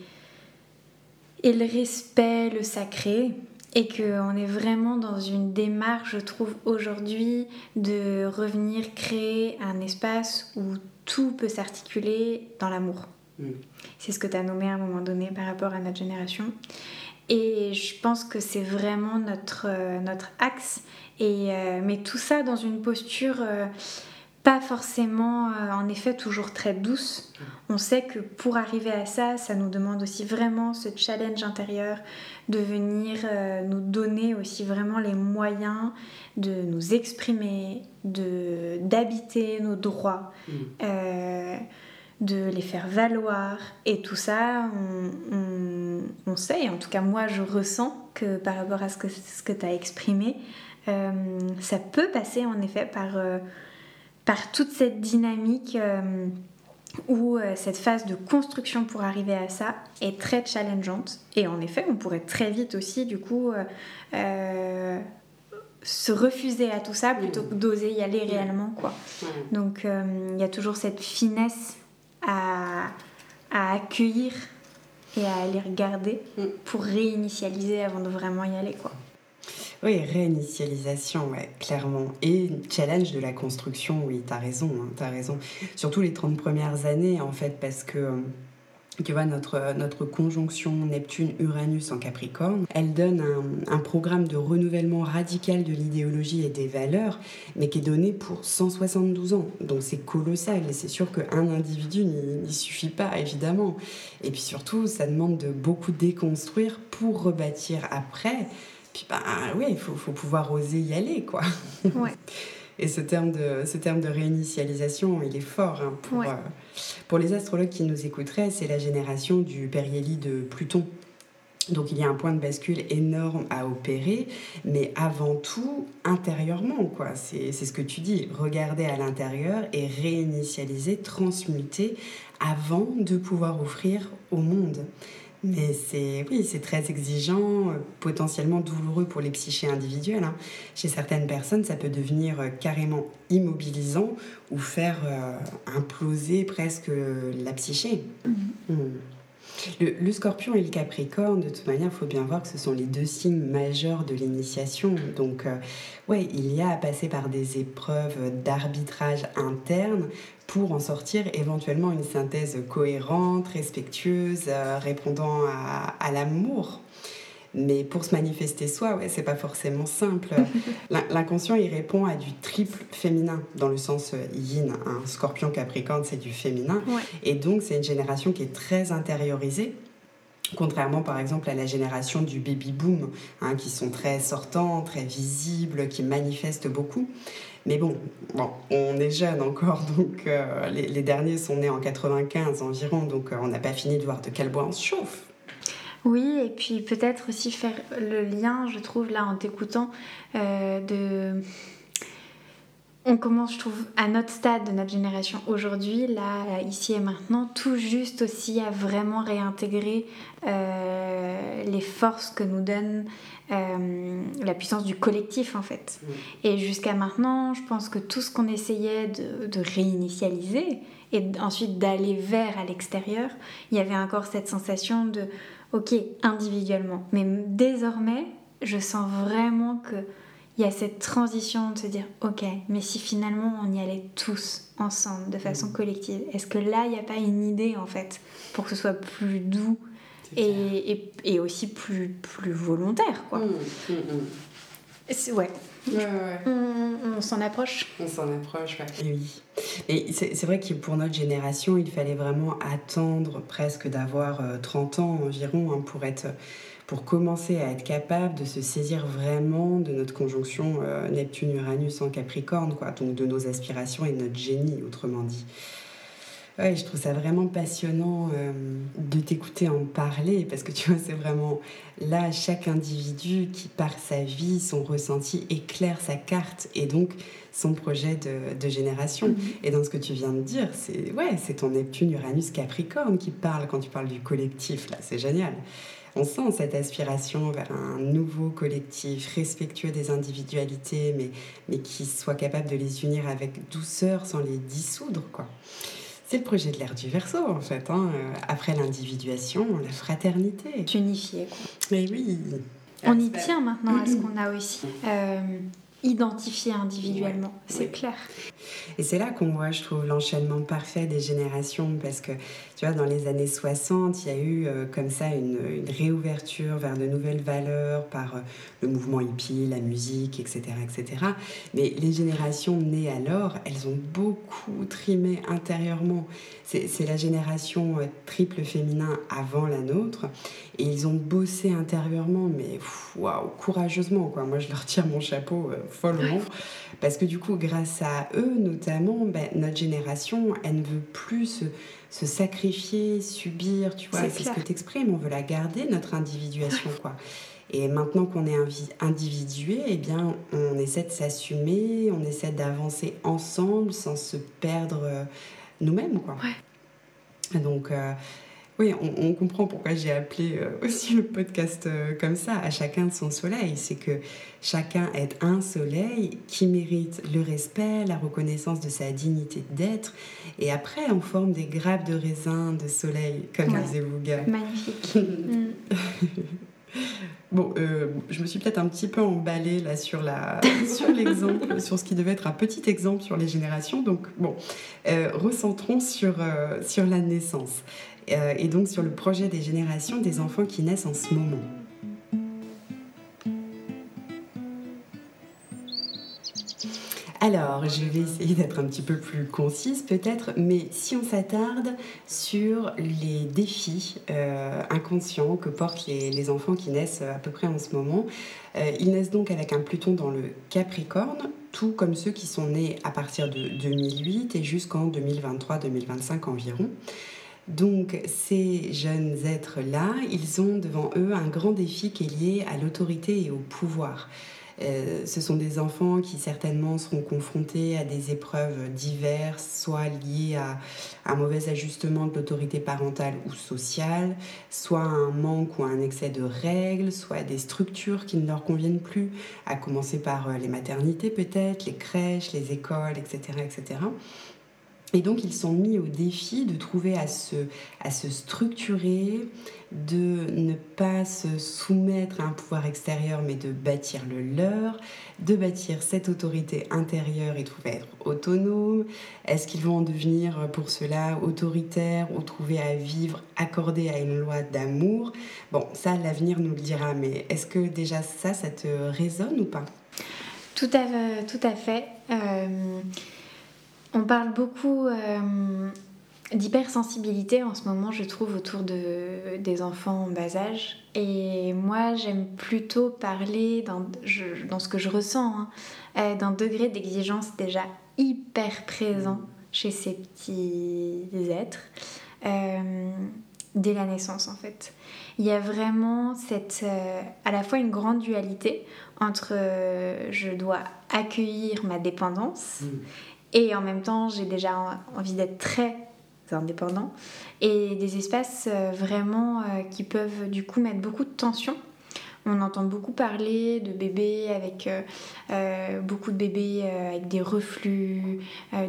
et le respect, le sacré et qu'on est vraiment dans une démarche, je trouve, aujourd'hui de revenir créer un espace où tout peut s'articuler dans l'amour. Mm. C'est ce que tu as nommé à un moment donné par rapport à notre génération. Et je pense que c'est vraiment notre, euh, notre axe. Et, euh, mais tout ça dans une posture euh, pas forcément, en effet, toujours très douce. On sait que pour arriver à ça, ça nous demande aussi vraiment ce challenge intérieur de venir nous donner aussi vraiment les moyens de nous exprimer, de d'habiter nos droits. Mm de les faire valoir. Et tout ça, on, sait, en tout cas moi je ressens que par rapport à ce que, ce que tu as exprimé, euh, ça peut passer en effet par, euh, par toute cette dynamique euh, où cette phase de construction pour arriver à ça est très challengeante. Et en effet, on pourrait très vite aussi du coup se refuser à tout ça plutôt que d'oser y aller réellement quoi. Donc il y a toujours cette finesse à, accueillir et à aller regarder mm. pour réinitialiser avant de vraiment y aller quoi. Oui, réinitialisation, ouais, clairement. Et challenge de la construction, oui, t'as raison, hein, t'as raison. Surtout les 30 premières années, en fait, parce que euh, tu vois, notre, notre conjonction Neptune-Uranus en Capricorne, elle donne un, programme de renouvellement radical de l'idéologie et des valeurs, mais qui est donné pour 172 ans. Donc c'est colossal et c'est sûr qu'un individu n'y suffit pas, évidemment. Et puis surtout, ça demande de beaucoup déconstruire pour rebâtir après. Puis bah oui, il faut, faut pouvoir oser y aller, quoi. Ouais. Et ce terme de, ce terme de réinitialisation, il est fort. Hein, pour, euh, pour les astrologues qui nous écouteraient, c'est la génération du périhélie de Pluton. Donc il y a un point de bascule énorme à opérer, mais avant tout intérieurement, quoi. C'est ce que tu dis, regarder à l'intérieur et réinitialiser, transmuter avant de pouvoir offrir au monde. Mais c'est oui, c'est très exigeant, euh, potentiellement douloureux pour les psychés individuels. Hein. Chez certaines personnes, ça peut devenir euh, carrément immobilisant ou faire euh, imploser presque la psyché. Mm-hmm. Mm. Le, scorpion et le capricorne, de toute manière, il faut bien voir que ce sont les deux signes majeurs de l'initiation. Donc, ouais, il y a à passer par des épreuves d'arbitrage interne pour en sortir éventuellement une synthèse cohérente, respectueuse, euh, répondant à, l'amour. Mais pour se manifester soi, ouais, c'est pas forcément simple. L'inconscient, il répond à du triple féminin, dans le sens euh, yin. Un scorpion capricorne, c'est du féminin. Et donc, c'est une génération qui est très intériorisée. Contrairement par exemple à la génération du baby boom, hein, qui sont très sortants, très visibles, qui manifestent beaucoup. Mais bon, bon on est jeune encore, donc euh, les, derniers sont nés en 95 environ, donc euh, on n'a pas fini de voir de quel bois on se chauffe. Oui, et puis peut-être aussi faire le lien, je trouve, là en t'écoutant, euh, de on commence, je trouve, à notre stade de notre génération aujourd'hui, là, ici et maintenant, tout juste aussi à vraiment réintégrer euh, les forces que nous donne euh, la puissance du collectif, en fait. Et jusqu'à maintenant, je pense que tout ce qu'on essayait de, de, réinitialiser et ensuite d'aller vers à l'extérieur, il y avait encore cette sensation de, ok, individuellement. Mais désormais, je sens vraiment que il y a cette transition de se dire ok mais si finalement on y allait tous ensemble de façon mm. collective est-ce que là il n'y a pas une idée en fait pour que ce soit plus doux et, et, aussi plus, plus volontaire quoi mm, mm, ouais, On, s'en approche. On s'en approche, ouais. Et oui. Et c'est vrai que pour notre génération, il fallait vraiment attendre presque d'avoir 30 euh, ans environ hein, pour être pour commencer à être capable de se saisir vraiment de notre conjonction euh, Neptune-Uranus en Capricorne, quoi, donc de nos aspirations et de notre génie, autrement dit. Ouais, je trouve ça vraiment passionnant euh, de t'écouter en parler parce que tu vois, c'est vraiment là, chaque individu qui, par sa vie, son ressenti, éclaire sa carte et donc son projet de, génération. Mhm. Et dans ce que tu viens de dire, c'est ouais, c'est ton Neptune, Uranus, Capricorne qui parle quand tu parles du collectif, là, c'est génial. on sent cette aspiration vers un nouveau collectif respectueux des individualités, mais, mais qui soit capable de les unir avec douceur sans les dissoudre. quoi. C'est le projet de l'ère du verso, en fait. Hein. Après l'individuation, la fraternité. Unifié, quoi. Mais oui. On y tient maintenant à ce qu'on a aussi. Euh, identifié individuellement, c'est clair. Et c'est là qu'on voit, je trouve, l'enchaînement parfait des générations, parce que, tu vois, dans les années 60, il y a eu euh, comme ça une, réouverture vers de nouvelles valeurs par euh, le mouvement hippie, la musique, etc., etc. Mais les générations nées alors, elles ont beaucoup trimé intérieurement. C'est la génération euh, triple féminin avant la nôtre, et ils ont bossé intérieurement, mais waouh, courageusement, quoi. Moi, je leur tire mon chapeau follement. Parce que du coup, grâce à eux notamment, ben, notre génération, elle ne veut plus se, sacrifier, subir, tu vois. C'est ce que tu exprimes, on veut la garder, notre individuation, quoi. Et maintenant qu'on est individué, eh bien, on essaie de s'assumer, on essaie d'avancer ensemble sans se perdre euh, nous-mêmes, quoi. Donc, euh, oui, on, comprend pourquoi j'ai appelé euh, aussi le podcast euh, comme ça, à chacun de son soleil. C'est que chacun est un soleil qui mérite le respect, la reconnaissance de sa dignité d'être. Et après, on forme des grappes de raisin de soleil, comme disait Vouga. Magnifique. Bon, euh, je me suis peut-être un petit peu emballée là sur la sur l'exemple, sur ce qui devait être un petit exemple sur les générations. Donc bon, recentrons sur sur la naissance. Euh, et donc sur le projet des générations des enfants qui naissent en ce moment. Alors, je vais essayer d'être un petit peu plus concise peut-être, mais si on s'attarde sur les défis euh, inconscients que portent les, enfants qui naissent à peu près en ce moment, euh, ils naissent donc avec un Pluton dans le Capricorne, tout comme ceux qui sont nés à partir de 2008 et jusqu'en 2023-2025 environ. Donc ces jeunes êtres-là, ils ont devant eux un grand défi qui est lié à l'autorité et au pouvoir. Euh, ce sont des enfants qui certainement seront confrontés à des épreuves diverses, soit liées à un mauvais ajustement de l'autorité parentale ou sociale, soit à un manque ou à un excès de règles, soit à des structures qui ne leur conviennent plus, à commencer par euh, les maternités peut-être, les crèches, les écoles, etc. etc. Et donc ils sont mis au défi de trouver à se, à se structurer, de ne pas se soumettre à un pouvoir extérieur, mais de bâtir le leur, de bâtir cette autorité intérieure et trouver à être autonome. Est-ce qu'ils vont en devenir pour cela autoritaires ou trouver à vivre accordé à une loi d'amour? Bon, ça, l'avenir nous le dira, mais est-ce que déjà ça, ça te résonne ou pas? Tout à, tout à fait. Euh, on parle beaucoup euh, d'hypersensibilité en ce moment, je trouve, autour de, des enfants en bas âge. Et moi, j'aime plutôt parler dans, dans, ce que je ressens, hein, euh, d'un degré d'exigence déjà hyper présent chez ces petits êtres. Euh, dès la naissance en fait. Il y a vraiment cette, à la fois une grande dualité entre je dois accueillir ma dépendance mmh. Et en même temps, j'ai déjà envie d'être très indépendant. Et des espaces euh, vraiment euh, qui peuvent du coup mettre beaucoup de tension. On entend beaucoup parler de bébés avec euh, beaucoup de bébés avec des reflux,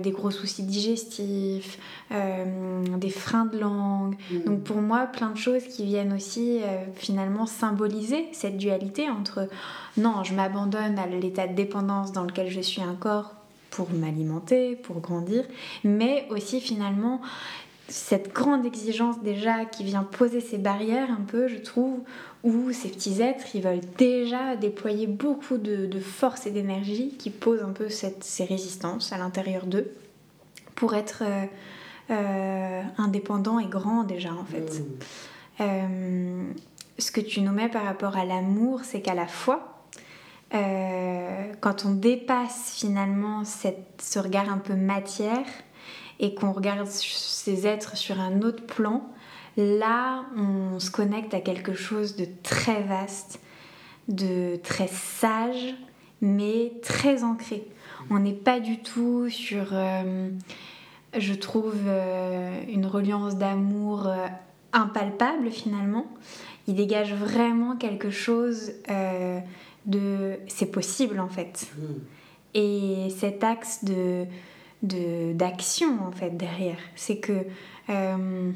des gros soucis digestifs, des freins de langue. Mmh. Donc pour moi, plein de choses qui viennent aussi finalement symboliser cette dualité entre non, je m'abandonne à l'état de dépendance dans lequel je suis un corps pour m'alimenter, pour grandir, mais aussi finalement cette grande exigence déjà qui vient poser ces barrières un peu, je trouve, où ces petits êtres, ils veulent déjà déployer beaucoup de, force et d'énergie qui posent un peu cette, ces résistances à l'intérieur d'eux pour être euh, euh, indépendants et grands déjà en fait. Mmh. Euh, ce que tu nommais par rapport à l'amour, c'est qu'à la fois, euh, quand on dépasse finalement ce regard un peu matière et qu'on regarde ces êtres sur un autre plan, là on se connecte à quelque chose de très vaste, de très sage, mais très ancré. On n'est pas du tout sur, euh, je trouve, euh, une reliance d'amour impalpable finalement. il dégage vraiment quelque chose de c'est possible en fait. Mm. Et cet axe de d'action en fait derrière, c'est que euh,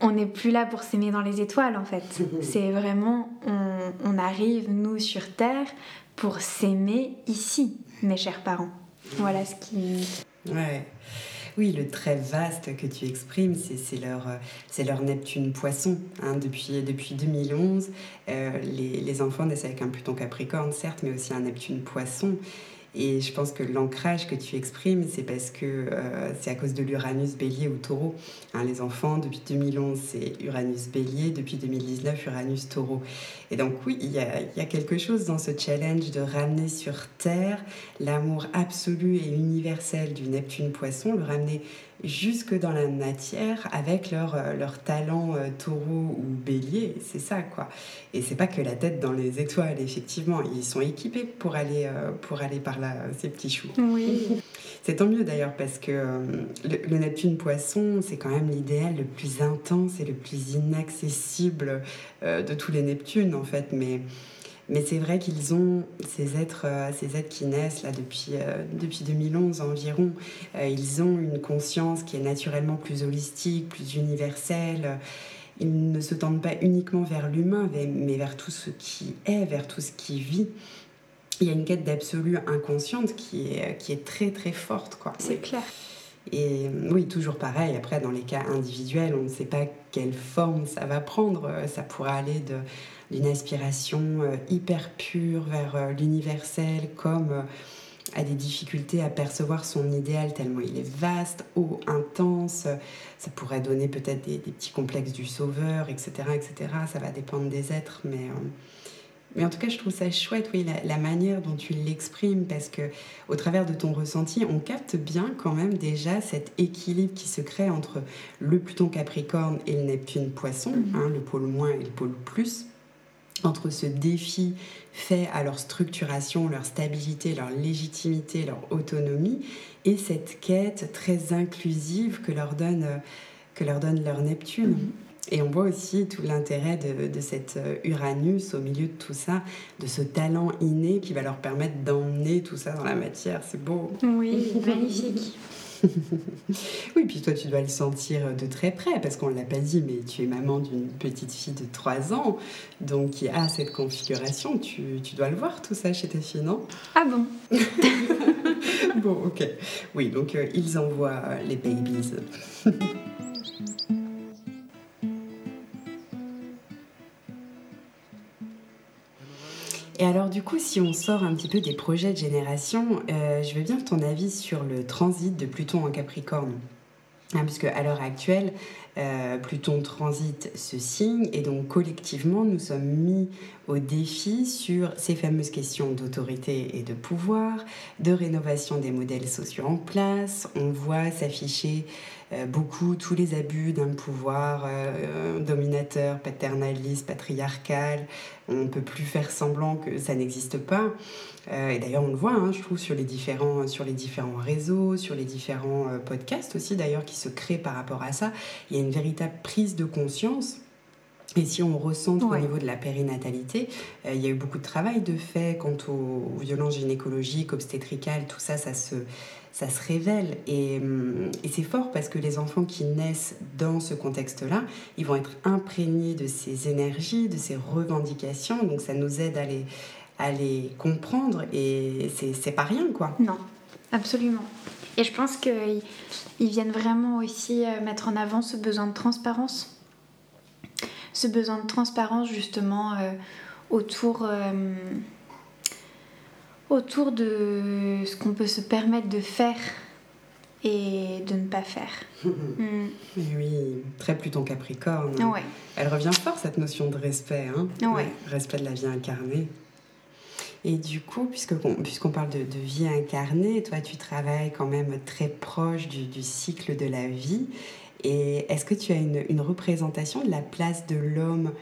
on n'est plus là pour s'aimer dans les étoiles en fait. c'est vraiment on, on, arrive nous sur terre pour s'aimer ici, mes chers parents. Voilà ce qui. Ouais. Oui, le très vaste que tu exprimes, c'est leur, euh, leur Neptune poisson. Hein. depuis, depuis 2011, euh, les, les, enfants naissent avec un Pluton Capricorne, certes, mais aussi un Neptune poisson. Et je pense que l'ancrage que tu exprimes, c'est parce que euh, c'est à cause de l'Uranus bélier ou taureau. Hein, les enfants, depuis 2011, c'est Uranus bélier, depuis 2019, Uranus taureau. Et donc oui, il y a, y a, quelque chose dans ce challenge de ramener sur Terre l'amour absolu et universel du Neptune poisson, le ramener jusque dans la matière avec leur, euh, leur talent euh, taureau ou bélier, c'est ça quoi. Et c'est pas que la tête dans les étoiles, effectivement, ils sont équipés pour aller, euh, pour aller par là, ces petits choux. Oui. C'est tant mieux d'ailleurs parce que le, Neptune poisson, c'est quand même l'idéal le plus intense et le plus inaccessible de tous les Neptunes en fait, mais mais c'est vrai qu'ils ont ces êtres, euh, ces êtres qui naissent là depuis, euh, depuis 2011 environ. Euh, ils ont une conscience qui est naturellement plus holistique, plus universelle. Ils ne se tendent pas uniquement vers l'humain, mais vers tout ce qui est, vers tout ce qui vit. Il y a une quête d'absolu inconsciente qui est, qui est très très forte. quoi. C'est clair. Et oui, toujours pareil, après dans les cas individuels, on ne sait pas quelle forme ça va prendre. Ça pourra aller de d'une aspiration euh, hyper pure vers euh, l'universel, comme euh, à des difficultés à percevoir son idéal tellement il est vaste, haut, intense. Ça pourrait donner peut-être des, petits complexes du sauveur, etc., etc. Ça va dépendre des êtres, mais, mais en tout cas, je trouve ça chouette, oui, la, la manière dont tu l'exprimes, parce que au travers de ton ressenti, on capte bien quand même déjà cet équilibre qui se crée entre le Pluton Capricorne et le Neptune Poisson, mm-hmm. hein, le pôle moins et le pôle plus entre ce défi fait à leur structuration, leur stabilité, leur légitimité, leur autonomie, et cette quête très inclusive que leur donne, que leur, donne leur Neptune. Mhm. Et on voit aussi tout l'intérêt de, de cet euh, Uranus au milieu de tout ça, de ce talent inné qui va leur permettre d'emmener tout ça dans la matière. C'est beau. Oui, magnifique. oui, puis toi, tu dois le sentir de très près, parce qu'on ne l'a pas dit, mais tu es maman d'une petite fille de 3 ans, donc qui a cette configuration. Tu, tu dois le voir, tout ça, chez tes filles, non? Ah bon? Bon, ok. Oui, donc euh, ils envoient les babies. Et alors du coup, si on sort un petit peu des projets de génération, euh, je veux bien ton avis sur le transit de Pluton en Capricorne. Hein, puisque à l'heure actuelle, euh, Pluton transite ce signe et donc collectivement, nous sommes mis au défi sur ces fameuses questions d'autorité et de pouvoir, de rénovation des modèles sociaux en place. On voit s'afficher beaucoup tous les abus d'un pouvoir euh, dominateur, paternaliste, patriarcal. On ne peut plus faire semblant que ça n'existe pas. Euh, et d'ailleurs, on le voit, hein, je trouve, sur les, différents, sur les différents réseaux, sur les différents podcasts aussi, d'ailleurs, qui se créent par rapport à ça. Il y a une véritable prise de conscience. Et si on ressent au niveau de la périnatalité, il y a eu beaucoup de travail de fait quant aux violences gynécologiques, obstétricales, tout ça, ça se, ça se révèle. Hum, et, c'est fort parce que les enfants qui naissent dans ce contexte-là, ils vont être imprégnés de ces énergies, de ces revendications. Donc ça nous aide à les, à les comprendre et c'est pas rien, quoi. Non, absolument. Et je pense qu'ils viennent vraiment aussi euh, mettre en avant ce besoin de transparence. Ce besoin de transparence justement euh, autour... Euh, autour de ce qu'on peut se permettre de faire et de ne pas faire. Mm. Oui, très Pluton Capricorne. Ouais. Elle revient fort cette notion de respect, hein ouais. respect de la vie incarnée. Et du coup, puisqu'on parle de, vie incarnée, toi tu travailles quand même très proche du, cycle de la vie. Et est-ce que tu as une, une représentation de la place de l'homme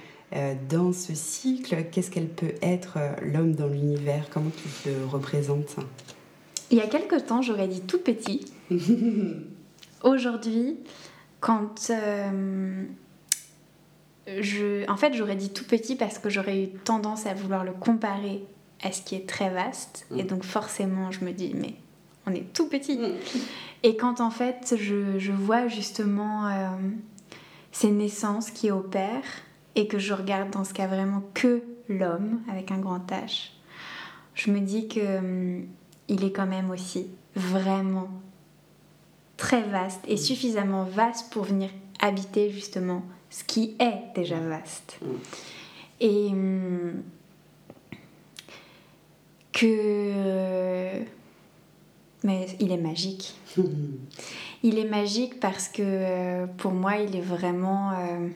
dans ce cycle, qu'est-ce qu'elle peut être euh, l'homme dans l'univers? Comment tu te représentes? Il y a quelque temps, j'aurais dit tout petit. Aujourd'hui, quand euh, je, en fait, j'aurais dit tout petit parce que j'aurais eu tendance à vouloir le comparer à ce qui est très vaste. Et donc forcément, je me dis, mais on est tout petit. Et quand en fait, je, je vois justement euh, ces naissances qui opèrent et que je regarde dans ce cas vraiment que l'homme avec un grand H, je me dis que hum, il est quand même aussi vraiment très vaste et suffisamment vaste pour venir habiter justement ce qui est déjà vaste. Et hum, que... Mais il est magique. il est magique parce que euh, pour moi, il est vraiment euh,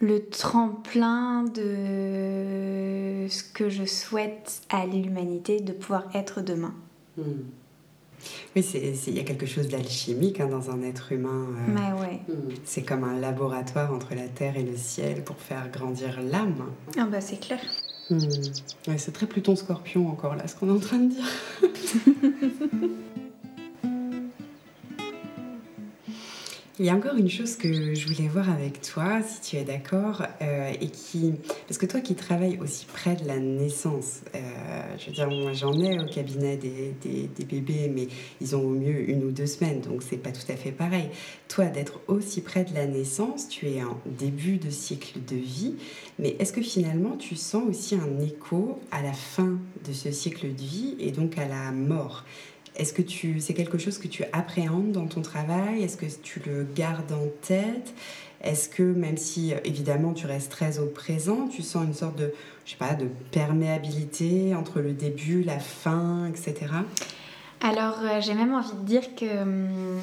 le tremplin de ce que je souhaite à l'humanité de pouvoir être demain. Hmm. Oui, il y a quelque chose d'alchimique hein, dans un être humain. Euh, ouais. Hmm. C'est comme un laboratoire entre la terre et le ciel pour faire grandir l'âme. Ah bah c'est clair. Hmm. Ouais, c'est très Pluton Scorpion encore là, ce qu'on est en train de dire. Il y a encore une chose que je voulais voir avec toi, si tu es d'accord, euh, et qui, parce que toi qui travailles aussi près de la naissance, euh, je veux dire, moi j'en ai au cabinet des, bébés, mais ils ont au mieux une ou deux semaines, donc c'est pas tout à fait pareil. Toi, d'être aussi près de la naissance, tu es en début de cycle de vie, mais est-ce que finalement tu sens aussi un écho à la fin de ce cycle de vie et donc à la mort? Est-ce que tu, c'est quelque chose que tu appréhendes dans ton travail? Est-ce que tu le gardes en tête? Est-ce que même si évidemment tu restes très au présent, tu sens une sorte de, je sais pas, de perméabilité entre le début, la fin, etc. Alors euh, j'ai même envie de dire que hum,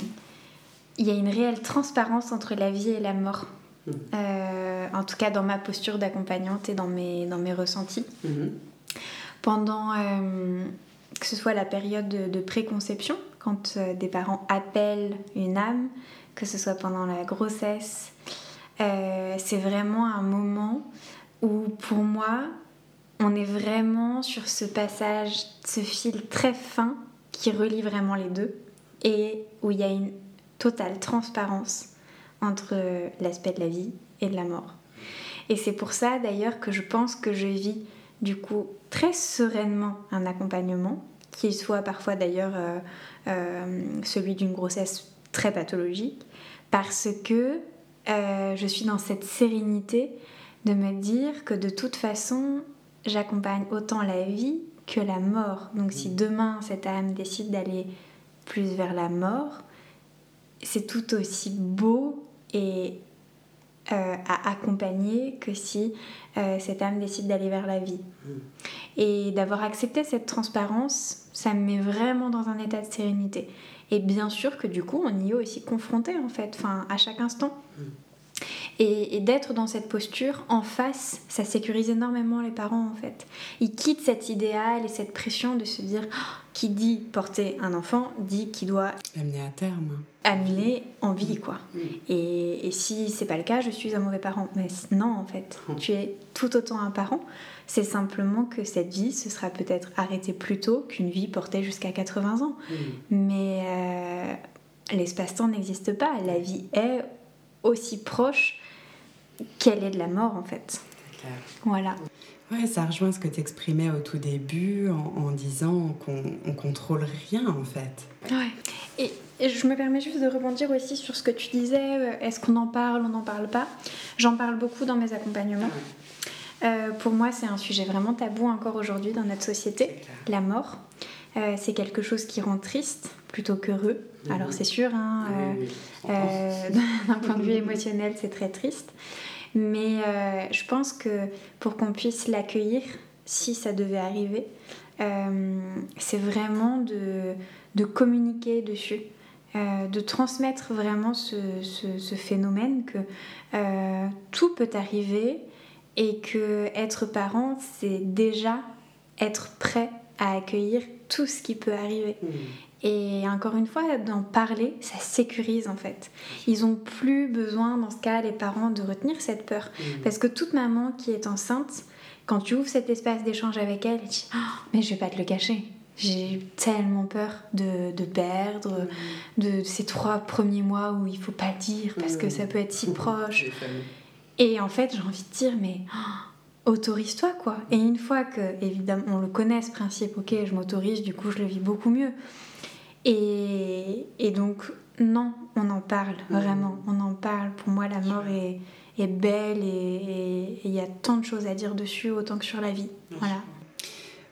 il y a une réelle transparence entre la vie et la mort. Mmh. Euh, en tout cas dans ma posture d'accompagnante et dans mes, dans mes ressentis. Mmh. Pendant euh, que ce soit la période de, préconception, quand euh, des parents appellent une âme, que ce soit pendant la grossesse, euh, c'est vraiment un moment où pour moi, on est vraiment sur ce passage, ce fil très fin qui relie vraiment les deux et où il y a une totale transparence entre l'aspect de la vie et de la mort. Et c'est pour ça d'ailleurs que je pense que je vis du coup très sereinement un accompagnement qu'il soit parfois d'ailleurs euh, euh, celui d'une grossesse très pathologique, parce que euh, je suis dans cette sérénité de me dire que de toute façon, j'accompagne autant la vie que la mort. Donc si mmh. demain cette âme décide d'aller plus vers la mort, c'est tout aussi beau et à accompagner que si cette âme décide d'aller vers la vie. Mmh. Et d'avoir accepté cette transparence, ça me met vraiment dans un état de sérénité. Et bien sûr que du coup, on y est aussi confronté en fait, enfin, à chaque instant. Mm. Et, d'être dans cette posture en face, ça sécurise énormément les parents en fait. Ils quittent cet idéal et cette pression de se dire oh, qui dit porter un enfant dit qu'il doit l'amener à terme. Amener en vie quoi. Et, et si c'est pas le cas, je suis un mauvais parent. Mais non en fait, mm. tu es tout autant un parent. C'est simplement que cette vie se sera peut-être arrêtée plus tôt qu'une vie portée jusqu'à 80 ans. Mais euh, l'espace-temps n'existe pas. La vie est aussi proche qu'elle est de la mort en fait. Clair. Voilà. Ouais, ça rejoint ce que tu exprimais au tout début en, disant qu'on ne contrôle rien en fait. Ouais. Et, je me permets juste de rebondir aussi sur ce que tu disais. Euh, est-ce qu'on en parle, on n'en parle pas? J'en parle beaucoup dans mes accompagnements. Euh, pour moi, c'est un sujet vraiment tabou encore aujourd'hui dans notre société, la mort. Euh, c'est quelque chose qui rend triste plutôt qu'heureux. Alors c'est sûr, hein, euh, d'un point de vue émotionnel, c'est très triste. Mais je pense que pour qu'on puisse l'accueillir, si ça devait arriver, c'est vraiment de, de, communiquer dessus. de transmettre vraiment ce, ce, ce phénomène que tout peut arriver et que être parent, c'est déjà être prêt à accueillir tout ce qui peut arriver. Mmh. Et encore une fois, d'en parler, ça sécurise en fait. Ils ont plus besoin, dans ce cas, les parents, de retenir cette peur. Mmh. Parce que toute maman qui est enceinte, quand tu ouvres cet espace d'échange avec elle, elle dit oh, Mais je vais pas te le cacher. j'ai tellement peur de, de perdre, de ces trois premiers mois où il faut pas le dire parce que ça peut être si proche. Et en fait, j'ai envie de dire, mais oh, autorise-toi quoi. Et une fois que, évidemment, on le connaît ce principe, ok, je m'autorise, du coup, je le vis beaucoup mieux. Et, et donc, non, on en parle, vraiment, on en parle. Pour moi, la mort est, est belle et il y a tant de choses à dire dessus, autant que sur la vie. Voilà.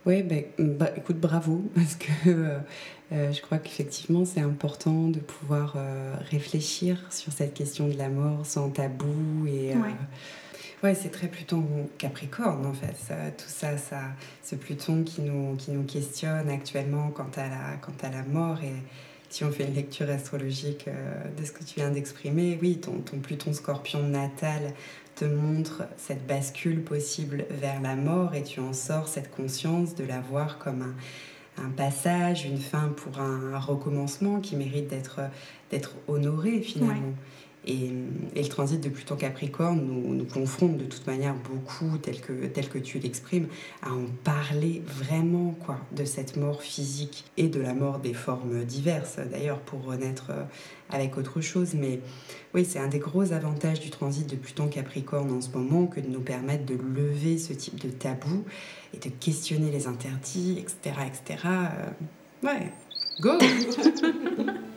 Oui, ben, bah, écoute, bravo, parce que euh, euh, je crois qu'effectivement, c'est important de pouvoir euh, réfléchir sur cette question de la mort sans tabou. Et, ouais. Ouais c'est très Pluton Capricorne, en fait. tout ça, ça, ce Pluton qui nous, qui nous questionne actuellement quant à la, quant à la mort. Et si on fait une lecture astrologique de ce que tu viens d'exprimer, oui, ton, ton Pluton Scorpion natal te montre cette bascule possible vers la mort et tu en sors cette conscience de la voir comme un, un passage, une fin pour un, recommencement qui mérite d'être honoré finalement. Et, le transit de Pluton Capricorne nous, confronte de toute manière beaucoup, tel que, tel que tu l'exprimes, à en parler vraiment quoi, de cette mort physique et de la mort des formes diverses, d'ailleurs, pour renaître euh, avec autre chose. Mais oui, c'est un des gros avantages du transit de Pluton Capricorne en ce moment que de nous permettre de lever ce type de tabou et de questionner les interdits, etc. etc. Euh, ouais, go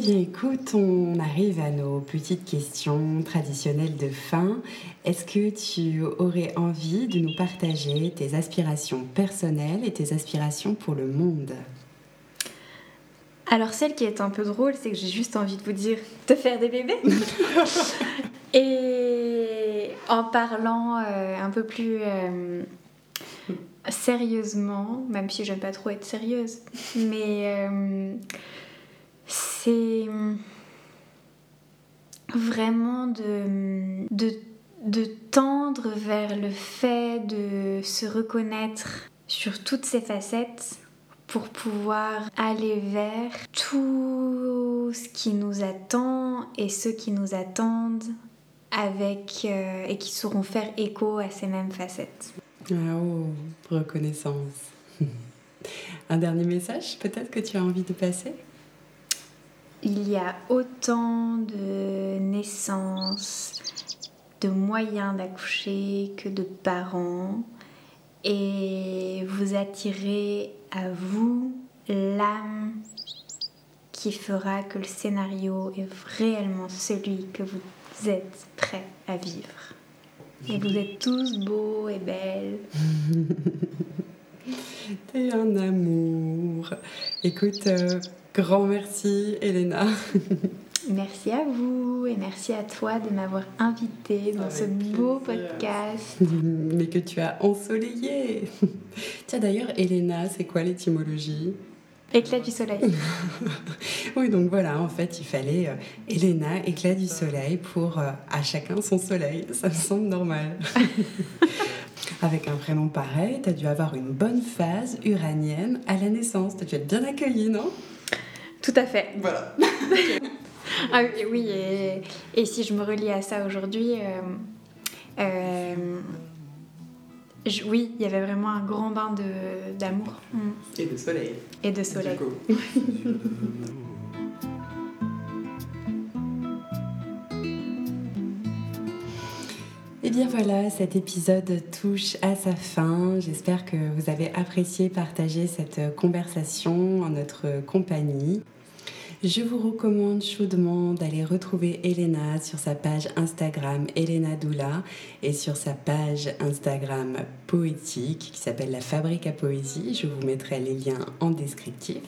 bien écoute, on arrive à nos petites questions traditionnelles de fin. Est-ce que tu aurais envie de nous partager tes aspirations personnelles et tes aspirations pour le monde? Alors celle qui est un peu drôle, c'est que j'ai juste envie de vous dire de faire des bébés. et en parlant euh, un peu plus euh, sérieusement, même si j'aime pas trop être sérieuse, mais euh, c'est vraiment de, de, tendre vers le fait de se reconnaître sur toutes ces facettes pour pouvoir aller vers tout ce qui nous attend et ceux qui nous attendent avec euh, et qui sauront faire écho à ces mêmes facettes. Ah, oh, reconnaissance. Un dernier message peut-être que tu as envie de passer? Il y a autant de naissances, de moyens d'accoucher que de parents. Et vous attirez à vous l'âme qui fera que le scénario est réellement celui que vous êtes prêt à vivre. Et vous êtes tous beaux et belles. T'es un amour. Écoute, euh, Grand merci, Elena. Merci à vous et merci à toi de m'avoir invité dans ce beau podcast. Mais que tu as ensoleillé. Tiens, d'ailleurs, Elena, c'est quoi l'étymologie? Éclat du soleil. oui, donc voilà, en fait, il fallait euh, Elena, éclat du soleil, pour euh, à chacun son soleil. Ça me semble normal. Avec un prénom pareil, tu as dû avoir une bonne phase uranienne à la naissance. Tu as dû être bien accueillie, non? Tout à fait. Voilà. ah, oui, et, si je me relie à ça aujourd'hui, euh, euh, oui, il y avait vraiment un grand bain d'amour. Mm. Et de soleil. Et de soleil. Et eh bien voilà, cet épisode touche à sa fin. J'espère que vous avez apprécié partager cette conversation en notre compagnie. Je vous recommande chaudement d'aller retrouver Elena sur sa page Instagram Elena Doula et sur sa page Instagram poétique qui s'appelle La Fabrique à Poésie. Je vous mettrai les liens en descriptif.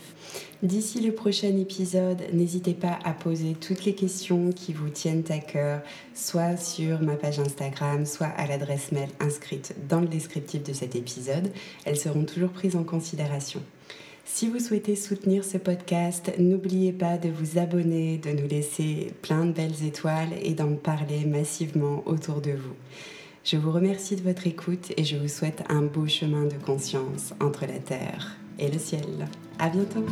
D'ici le prochain épisode, n'hésitez pas à poser toutes les questions qui vous tiennent à cœur, soit sur ma page Instagram, soit à l'adresse mail inscrite dans le descriptif de cet épisode. Elles seront toujours prises en considération. Si vous souhaitez soutenir ce podcast, n'oubliez pas de vous abonner, de nous laisser plein de belles étoiles et d'en parler massivement autour de vous. Je vous remercie de votre écoute et je vous souhaite un beau chemin de conscience entre la terre et le ciel. À bientôt!